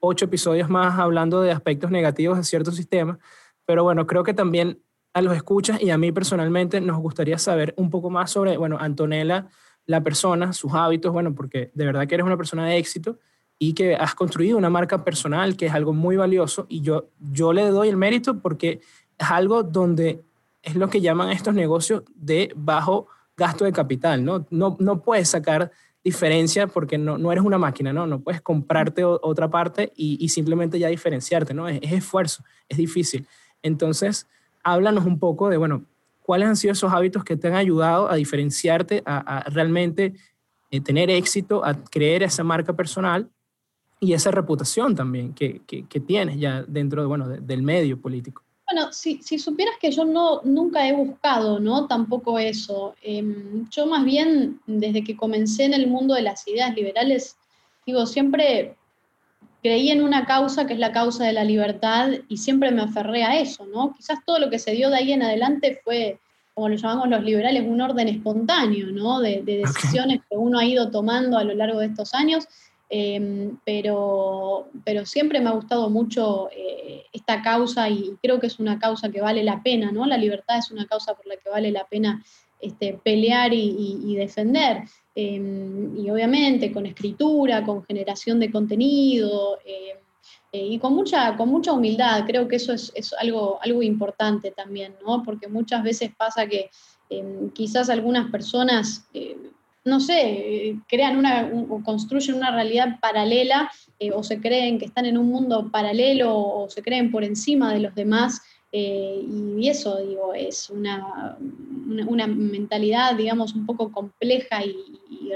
ocho episodios más hablando de aspectos negativos de ciertos sistemas, pero bueno, creo que también a los escuchas y a mí personalmente nos gustaría saber un poco más sobre, bueno, Antonella, la persona, sus hábitos, bueno, porque de verdad que eres una persona de éxito y que has construido una marca personal que es algo muy valioso y yo, yo le doy el mérito porque es algo donde es lo que llaman estos negocios de bajo gasto de capital, ¿no? No, no puedes sacar diferencia porque no, no eres una máquina, ¿no? No puedes comprarte otra parte y, simplemente ya diferenciarte, ¿no? Es, esfuerzo, es difícil. Entonces, háblanos un poco de, bueno, cuáles han sido esos hábitos que te han ayudado a diferenciarte, a, realmente eh, tener éxito, a creer esa marca personal y esa reputación también que, que, tienes ya dentro de, bueno, del medio político. Bueno, si, supieras que yo no, nunca he buscado, ¿no? Tampoco eso. Em, yo más bien, desde que comencé en el mundo de las ideas liberales, digo, siempre creí en una causa que es la causa de la libertad y siempre me aferré a eso, ¿no? Quizás todo lo que se dio de ahí en adelante fue, como lo llamamos los liberales, un orden espontáneo, ¿no? De, decisiones que uno ha ido tomando a lo largo de estos años Em, pero, pero siempre me ha gustado mucho eh, esta causa y creo que es una causa que vale la pena, ¿no? La libertad es una causa por la que vale la pena este, pelear y, defender. Em, y obviamente con escritura, con generación de contenido em, eh, y con mucha, con mucha humildad. Creo que eso es, algo, algo importante también, ¿no? Porque muchas veces pasa que quizás algunas personas, eh, no sé, crean una, o construyen una realidad paralela eh, o se creen que están en un mundo paralelo o se creen por encima de los demás eh, y eso, digo, es una, una, mentalidad, digamos, un poco compleja y,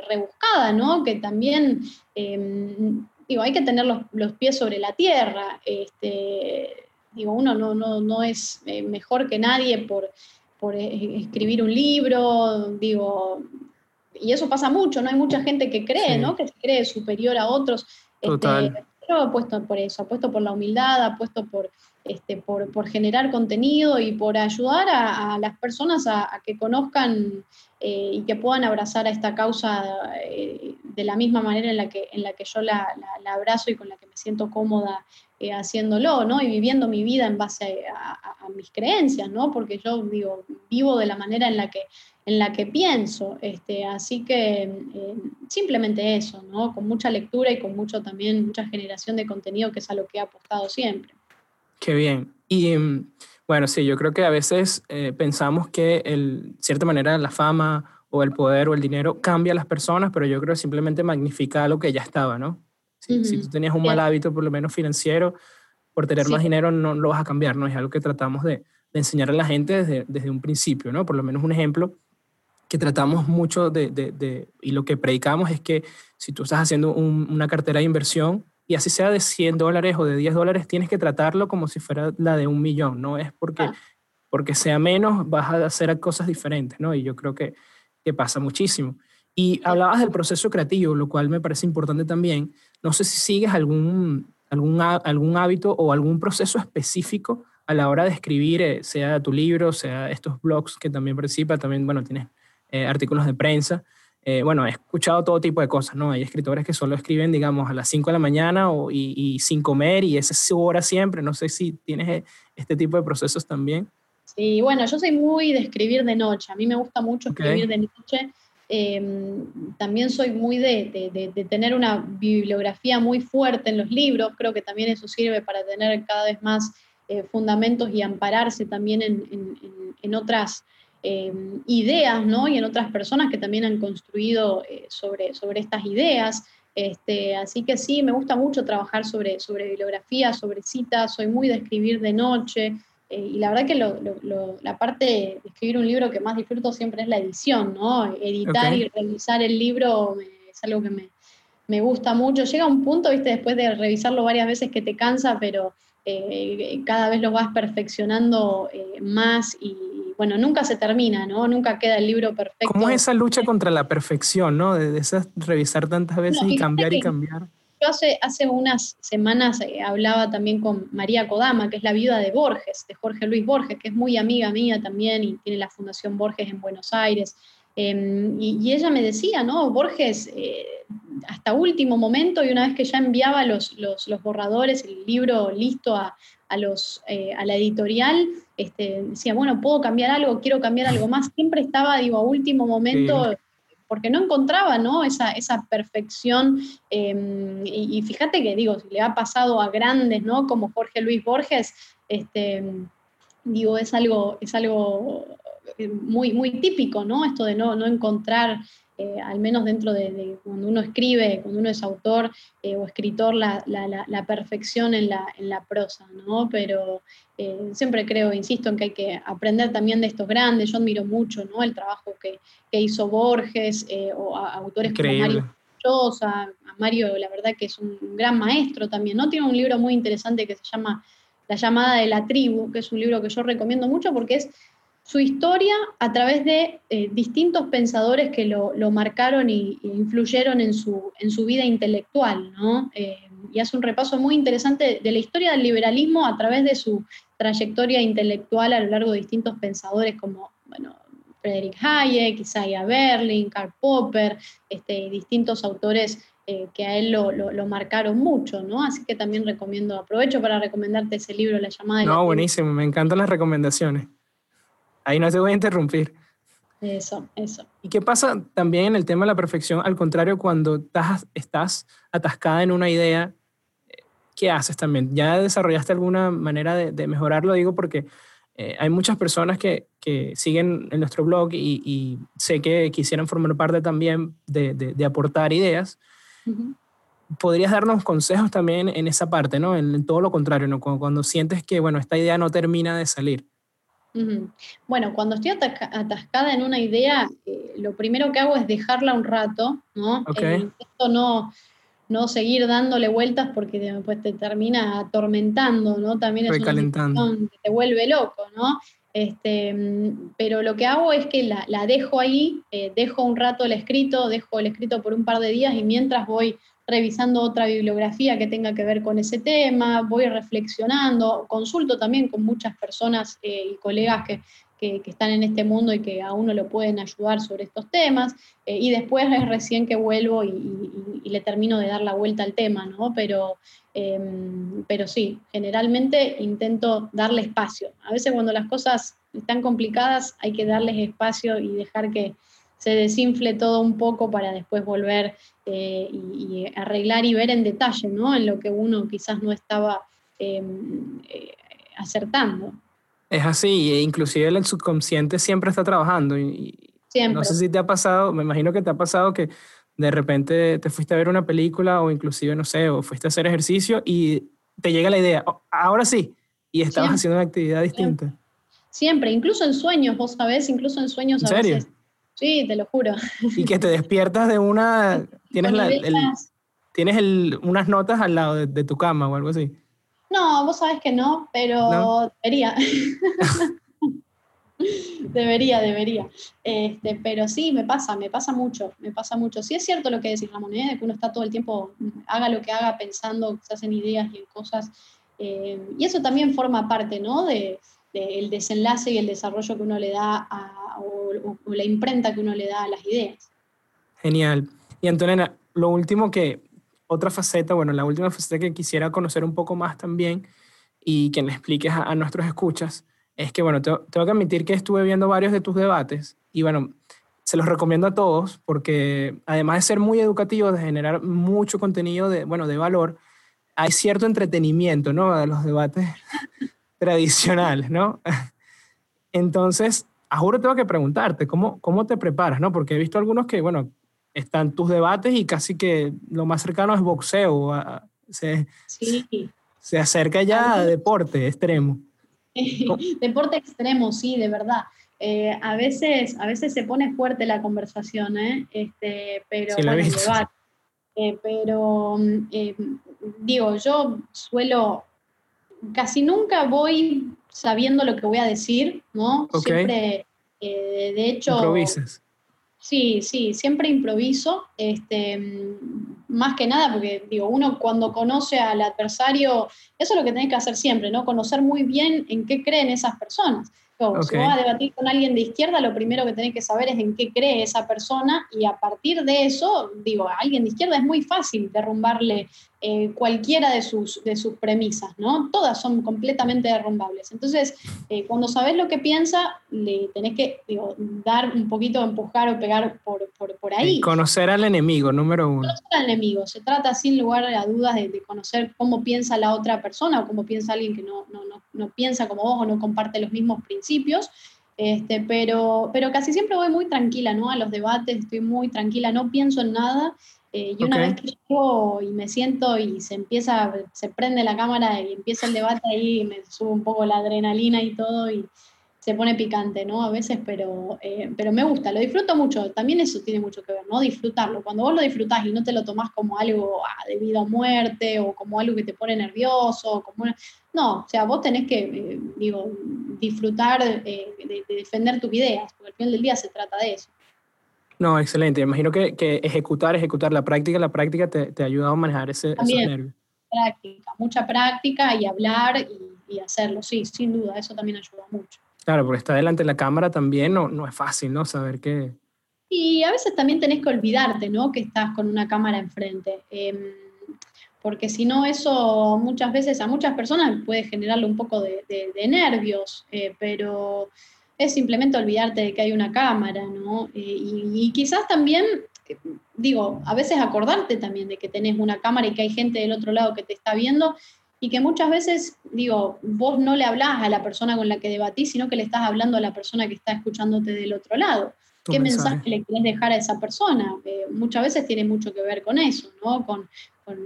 rebuscada, ¿no? Que también, em, digo, hay que tener los, pies sobre la tierra. Este, digo, uno no, no, no es eh, mejor que nadie por, por escribir un libro, digo, y eso pasa mucho, ¿no? Hay mucha gente que cree, ¿no? Que se cree superior a otros. Este, Total. pero apuesto por eso, apuesto por la humildad, apuesto por este, por, generar contenido y por ayudar a, las personas a, que conozcan eh, y que puedan abrazar a esta causa eh, de la misma manera en la que, en la que yo la, abrazo y con la que me siento cómoda eh, haciéndolo, ¿no? Y viviendo mi vida en base a, mis creencias, ¿no? Porque yo digo, vivo de la manera en la que, en la que pienso. Este, así que simplemente eso, ¿no? Con mucha lectura y con mucho también, mucha generación de contenido, que es a lo que he apostado siempre. Qué bien. Y mm, bueno, sí, yo creo que a veces eh, pensamos que, de cierta manera, la fama o el poder o el dinero cambia a las personas, pero yo creo que simplemente magnifica lo que ya estaba, ¿no? Si, tú tenías un mal hábito, por lo menos financiero, por tener más dinero no lo vas a cambiar, ¿no? Es algo que tratamos de, enseñar a la gente desde, desde, un principio, ¿no? Por lo menos un ejemplo que tratamos mucho de, de y lo que predicamos es que si tú estás haciendo una cartera de inversión, y así sea de 100 dólares o de 10 dólares, tienes que tratarlo como si fuera la de un millón, no es porque, ah. porque sea menos, vas a hacer cosas diferentes, ¿no? Y yo creo que, que pasa muchísimo. Y hablabas del proceso creativo, lo cual me parece importante también. No sé si sigues algún, algún, algún hábito o algún proceso específico a la hora de escribir, eh, sea tu libro, sea estos blogs que también participa, también, bueno, tienes eh, artículos de prensa. Eh, bueno, he escuchado todo tipo de cosas, ¿no? Hay escritores que solo escriben, digamos, a las 5 de la mañana o, y, sin comer y esa es su hora siempre. No sé si tienes eh, este tipo de procesos también. Sí, bueno, yo soy muy de escribir de noche. A mí me gusta mucho escribir de noche. Em, también soy muy de, de, tener una bibliografía muy fuerte en los libros. Creo que también eso sirve para tener cada vez más eh, fundamentos y ampararse también en, en, en otras eh, ideas, ¿no? Y en otras personas que también han construido eh, sobre, sobre estas ideas. Este, así que sí, me gusta mucho trabajar sobre, sobre bibliografía, sobre citas, soy muy de escribir de noche. Eh, y la verdad que la parte de escribir un libro que más disfruto siempre es la edición, ¿no? Editar y revisar el libro es algo que me, me, gusta mucho. Llega un punto, viste, después de revisarlo varias veces que te cansa, pero cada vez lo vas perfeccionando más y, bueno, nunca se termina, ¿no? Nunca queda el libro perfecto. ¿Cómo es esa lucha contra la perfección, ¿no? De, esas, revisar tantas veces y, cambiar y cambiar. Yo hace, hace unas semanas eh, hablaba también con María Kodama, que es la viuda de Borges, de Jorge Luis Borges, que es muy amiga mía también y tiene la Fundación Borges en Buenos Aires. Em, y, ella me decía, ¿no? Borges, eh, hasta último momento, y una vez que ya enviaba los, los, los borradores, el libro listo a, a, los, eh, a la editorial, este, decía, bueno, puedo cambiar algo, quiero cambiar algo más. Siempre estaba, digo, a último momento, porque no encontraba, ¿no? Esa, esa perfección. Em, y, fíjate que, digo, si le ha pasado a grandes, ¿no? Como Jorge Luis Borges, este, digo, es algo, es algo muy, muy típico, ¿no? Esto de no, no encontrar eh, al menos dentro de, cuando uno escribe, cuando uno es autor eh, o escritor, la, perfección en la, en la, prosa, ¿no? Pero eh, siempre creo, insisto, en que hay que aprender también de estos grandes. Yo admiro mucho, ¿no? El trabajo que, hizo Borges o autores como Mario a Mario, la verdad que es un gran maestro también, ¿no? Tiene un libro muy interesante que se llama La llamada de la tribu, que es un libro que yo recomiendo mucho porque es su historia a través de eh, distintos pensadores que lo, marcaron e influyeron en su, en su, vida intelectual, ¿no? Eh, y hace un repaso muy interesante de la historia del liberalismo a través de su trayectoria intelectual a lo largo de distintos pensadores como, bueno, Friedrich Hayek, Isaiah Berlin, Karl Popper, este, distintos autores eh, que a él lo, lo, marcaron mucho, ¿no? Así que también recomiendo, aprovecho para recomendarte ese libro, La llamada de No, buenísimo, me encantan las recomendaciones. Ahí no se voy a interrumpir. Eso, eso. ¿Y qué pasa también en el tema de la perfección? Al contrario, cuando estás, estás atascada en una idea, ¿qué haces también? ¿Ya desarrollaste alguna manera de, mejorarlo? Digo porque eh, hay muchas personas que, que, siguen en nuestro blog y, sé que quisieran formar parte también de, de, aportar ideas. ¿Podrías darnos consejos también en esa parte, ¿no? En, todo lo contrario, ¿no? Cuando, sientes que, bueno, esta idea no termina de salir. Bueno, cuando estoy atascada en una idea, eh, lo primero que hago es dejarla un rato, ¿no? Okay. no, no seguir dándole vueltas porque después te termina atormentando, ¿no? También es una que te vuelve loco, ¿no? Este, pero lo que hago es que la, dejo ahí, eh, dejo un rato el escrito, dejo el escrito por un par de días y mientras voy revisando otra bibliografía que tenga que ver con ese tema, voy reflexionando, consulto también con muchas personas eh, y colegas que, que, están en este mundo y que a uno lo pueden ayudar sobre estos temas, eh, y después es recién que vuelvo y, le termino de dar la vuelta al tema, ¿no? Pero, em, pero sí, generalmente intento darle espacio. A veces cuando las cosas están complicadas hay que darles espacio y dejar que se desinfle todo un poco para después volver eh, y, arreglar y ver en detalle, ¿no? En lo que uno quizás no estaba em, eh, acertando. Es así, e inclusive el subconsciente siempre está trabajando. Y, siempre. No sé si te ha pasado, me imagino que te ha pasado que de repente te fuiste a ver una película o inclusive, no sé, o fuiste a hacer ejercicio y te llega la idea, oh, ahora sí, y estabas haciendo una actividad distinta. Siempre. incluso en sueños, vos sabés, incluso en sueños ¿En serio? Sí, te lo juro. Y que te despiertas de una, tienes, la, tienes el, unas notas al lado de tu cama o algo así. No, vos sabés que no, pero debería. debería, debería. Este, pero sí, me pasa, me pasa mucho, me pasa mucho. Sí es cierto lo que decís, Ramón, ¿eh? que uno está todo el tiempo, haga lo que haga, pensando, se hacen ideas y cosas. Eh, y eso también forma parte, ¿no? De, el desenlace y el desarrollo que uno le da a, o, la imprenta que uno le da a las ideas. Genial. Y Antonella, lo último que, otra faceta, bueno, la última faceta que quisiera conocer un poco más también y que le expliques a, nuestros escuchas, es que, bueno, tengo, que admitir que estuve viendo varios de tus debates y, bueno, se los recomiendo a todos porque además de ser muy educativo, de generar mucho contenido de, bueno, de valor, hay cierto entretenimiento, ¿no? De los debates tradicionales, ¿no? Entonces, a juro tengo que preguntarte, ¿cómo, ¿cómo te preparas, no? Porque he visto algunos que, bueno, están tus debates y casi que lo más cercano es boxeo. Se, se acerca ya a deporte extremo. deporte extremo, sí, de verdad. Eh, a, veces, a veces se pone fuerte la conversación, ¿eh? Este, pero eh, pero digo, yo suelo, casi nunca voy sabiendo lo que voy a decir, ¿no? Siempre, de hecho... Improvisas Sí, sí, siempre improviso, este, más que nada porque digo, uno cuando conoce al adversario, eso es lo que tenés que hacer siempre, ¿no? Conocer muy bien en qué creen esas personas. Si vas a debatir con alguien de izquierda, lo primero que tenés que saber es en qué cree esa persona y a partir de eso, digo, a alguien de izquierda es muy fácil derrumbarle eh, cualquiera de sus, de sus premisas, ¿no? Todas son completamente derrumbables. Entonces, eh, cuando sabes lo que piensa, le tenés que dar un poquito, empujar o pegar por, por, ahí. conocer al enemigo, número uno. Conocer al enemigo. Se trata, sin lugar a dudas, de, conocer cómo piensa la otra persona o cómo piensa alguien que no, no, no, no piensa como vos o no comparte los mismos principios. Este, pero, pero casi siempre voy muy tranquila, ¿no? A los debates estoy muy tranquila, no pienso en nada eh, y una vez que llego y me siento y se empieza, se prende la cámara y empieza el debate ahí, me sube un poco la adrenalina y todo y se pone picante, ¿no? A veces, pero, eh, pero me gusta, lo disfruto mucho. También eso tiene mucho que ver, ¿no? Disfrutarlo. Cuando vos lo disfrutás y no te lo tomás como algo ah, de vida o muerte o como algo que te pone nervioso, como no, o sea, vos tenés que, eh, digo, disfrutar de, defender tus ideas, porque al final del día se trata de eso. No, excelente. Imagino que, que ejecutar, ejecutar la práctica, la práctica te, te ha ayudado a manejar ese, esos nervios. Práctica, mucha práctica y hablar y, y, hacerlo, sí, sin duda, eso también ayuda mucho. Claro, porque estar delante de la cámara también no, no es fácil, ¿no? Saber que... Y a veces también tenés que olvidarte, ¿no? Que estás con una cámara enfrente. Em, porque si no, eso muchas veces a muchas personas puede generarle un poco de, de, nervios, eh, pero es simplemente olvidarte de que hay una cámara, ¿no? Eh, y, quizás también, eh, digo, a veces acordarte también de que tenés una cámara y que hay gente del otro lado que te está viendo y que muchas veces, digo, vos no le hablás a la persona con la que debatís, sino que le estás hablando a la persona que está escuchándote del otro lado. ¿Qué mensaje. le querés dejar a esa persona? Eh, muchas veces tiene mucho que ver con eso, ¿no? Con,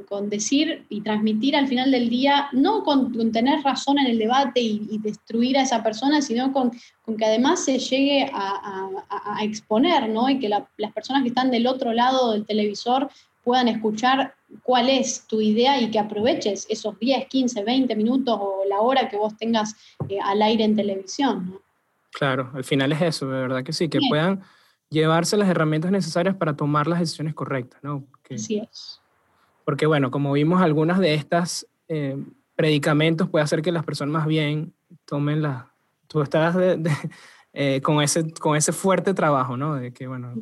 con, decir y transmitir al final del día, no con, tener razón en el debate y, destruir a esa persona, sino con, con que además se llegue a, a, exponer, ¿no? Y que las personas que están del otro lado del televisor puedan escuchar cuál es tu idea y que aproveches esos 10, 15, 20 minutos o la hora que vos tengas eh, al aire en televisión, ¿no? Claro, al final es eso, de verdad que sí, que puedan llevarse las herramientas necesarias para tomar las decisiones correctas, ¿no? Así es. Porque bueno, como vimos, algunas de estas eh, predicamentos puede hacer que las personas más bien tomen la... Tú estás eh, con, ese, con ese fuerte trabajo, ¿no? De que, bueno,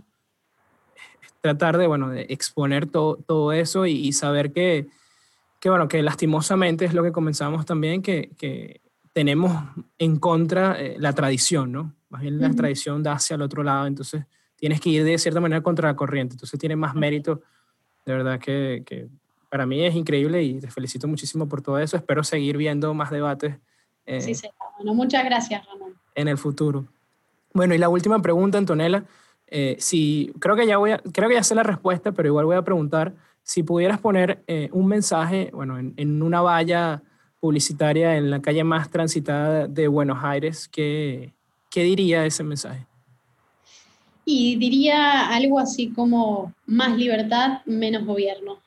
tratar de, bueno, de exponer todo, todo eso y, saber que, que, bueno, que lastimosamente es lo que comenzamos también, que, que tenemos en contra eh, la tradición, ¿no? Más bien la tradición da hacia el otro lado, entonces tienes que ir de cierta manera contra la corriente, entonces tiene más mérito de verdad que, para mí es increíble y te felicito muchísimo por todo eso. Espero seguir viendo más debates. Eh, sí, sí. Bueno, muchas gracias, Ramón. En el futuro. Bueno, y la última pregunta, Antonella. Eh, si, creo, que ya voy a, creo que ya sé la respuesta, pero igual voy a preguntar si pudieras poner eh, un mensaje, bueno, en, una valla publicitaria en la calle más transitada de Buenos Aires, ¿qué, qué diría ese mensaje? Y diría algo así como más libertad, menos gobierno.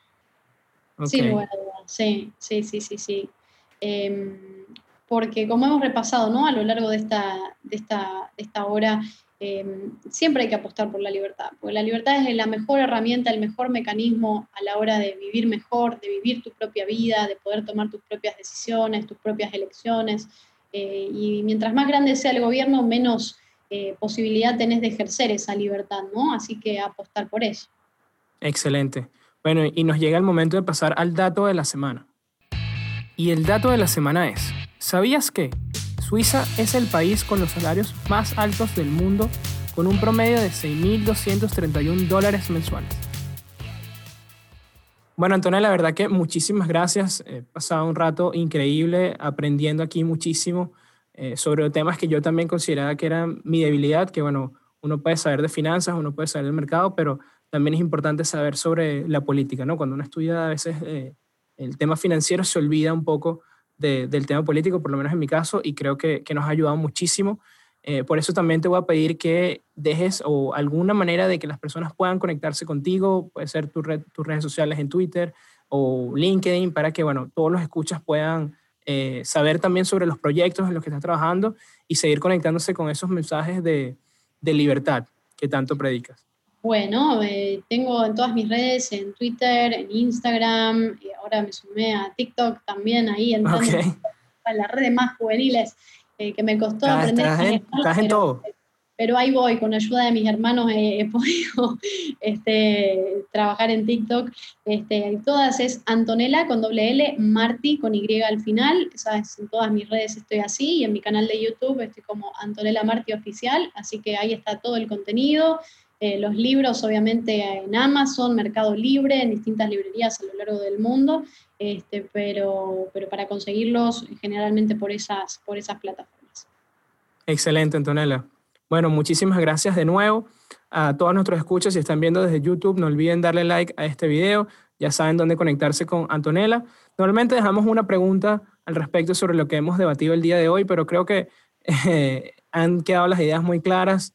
Sin lugar Sí, sí, sí, sí, sí. Em, porque como hemos repasado ¿no? a lo largo de esta, de esta, esta hora, em, siempre hay que apostar por la libertad, porque la libertad es la mejor herramienta, el mejor mecanismo a la hora de vivir mejor, de vivir tu propia vida, de poder tomar tus propias decisiones, tus propias elecciones. Eh, y mientras más grande sea el gobierno, menos eh, posibilidad tenés de ejercer esa libertad, ¿no? Así que apostar por eso. Excelente. Bueno, y nos llega el momento de pasar al dato de la semana. Y el dato de la semana es, ¿sabías que Suiza es el país con los salarios más altos del mundo con un promedio de 6.231 dólares mensuales? Bueno, Antonio, la verdad que muchísimas gracias. He pasado un rato increíble aprendiendo aquí muchísimo. Eh, sobre temas que yo también consideraba que eran mi debilidad, que bueno, uno puede saber de finanzas, uno puede saber del mercado, pero también es importante saber sobre la política, ¿no? Cuando uno estudia a veces eh, el tema financiero se olvida un poco del tema político, por lo menos en mi caso, y creo que, que nos ha ayudado muchísimo. Eh, por eso también te voy a pedir que dejes o alguna manera de que las personas puedan conectarse contigo, puede ser tu red, tus redes sociales en Twitter o LinkedIn, para que, bueno, todos los escuchas puedan eh, saber también sobre los proyectos en los que estás trabajando y seguir conectándose con esos mensajes de, de libertad que tanto predicas. Bueno, eh, tengo en todas mis redes, en Twitter, en Instagram, y ahora me sumé a TikTok también, ahí entrando a las redes más juveniles, eh, que me costó aprender. Estás en, todo pero ahí voy, con ayuda de mis hermanos he, podido este, trabajar en TikTok. Este, todas es Antonella con doble L, Marti con Y al final. ¿sabes? En todas mis redes estoy así y en mi canal de YouTube estoy como Antonella Marti Oficial, así que ahí está todo el contenido. Eh, los libros, obviamente, en Amazon, Mercado Libre, en distintas librerías a lo largo del mundo, este, pero, pero para conseguirlos generalmente por esas, por esas plataformas. Excelente, Antonella. Bueno, muchísimas gracias de nuevo a todos nuestros escuchas. Si están viendo desde YouTube, no olviden darle like a este video. Ya saben dónde conectarse con Antonella. Normalmente dejamos una pregunta al respecto sobre lo que hemos debatido el día de hoy, pero creo que eh, han quedado las ideas muy claras.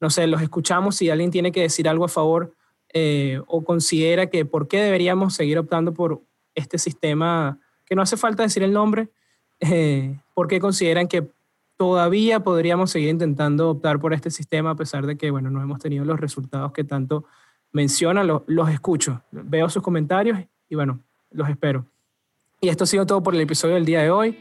No sé, los escuchamos si alguien tiene que decir algo a favor eh, o considera que por qué deberíamos seguir optando por este sistema, que no hace falta decir el nombre, eh, por qué consideran que todavía podríamos seguir intentando optar por este sistema a pesar de que, bueno, no hemos tenido los resultados que tanto mencionan. Los, escucho, veo sus comentarios y, bueno, los espero. Y esto ha sido todo por el episodio del día de hoy.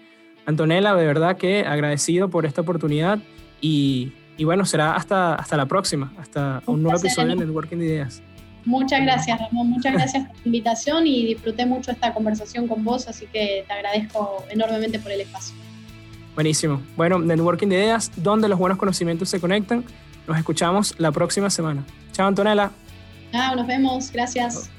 Antonella, de verdad que agradecido por esta oportunidad y, y bueno, será hasta, hasta la próxima, hasta un, nuevo episodio de Networking de Ideas. Muchas gracias, Ramón. Muchas gracias por la invitación y disfruté mucho esta conversación con vos, así que te agradezco enormemente por el espacio. Buenísimo. Bueno, Networking de Ideas, donde los buenos conocimientos se conectan. Nos escuchamos la próxima semana. Chao, Antonella. Chao, nos vemos. Gracias.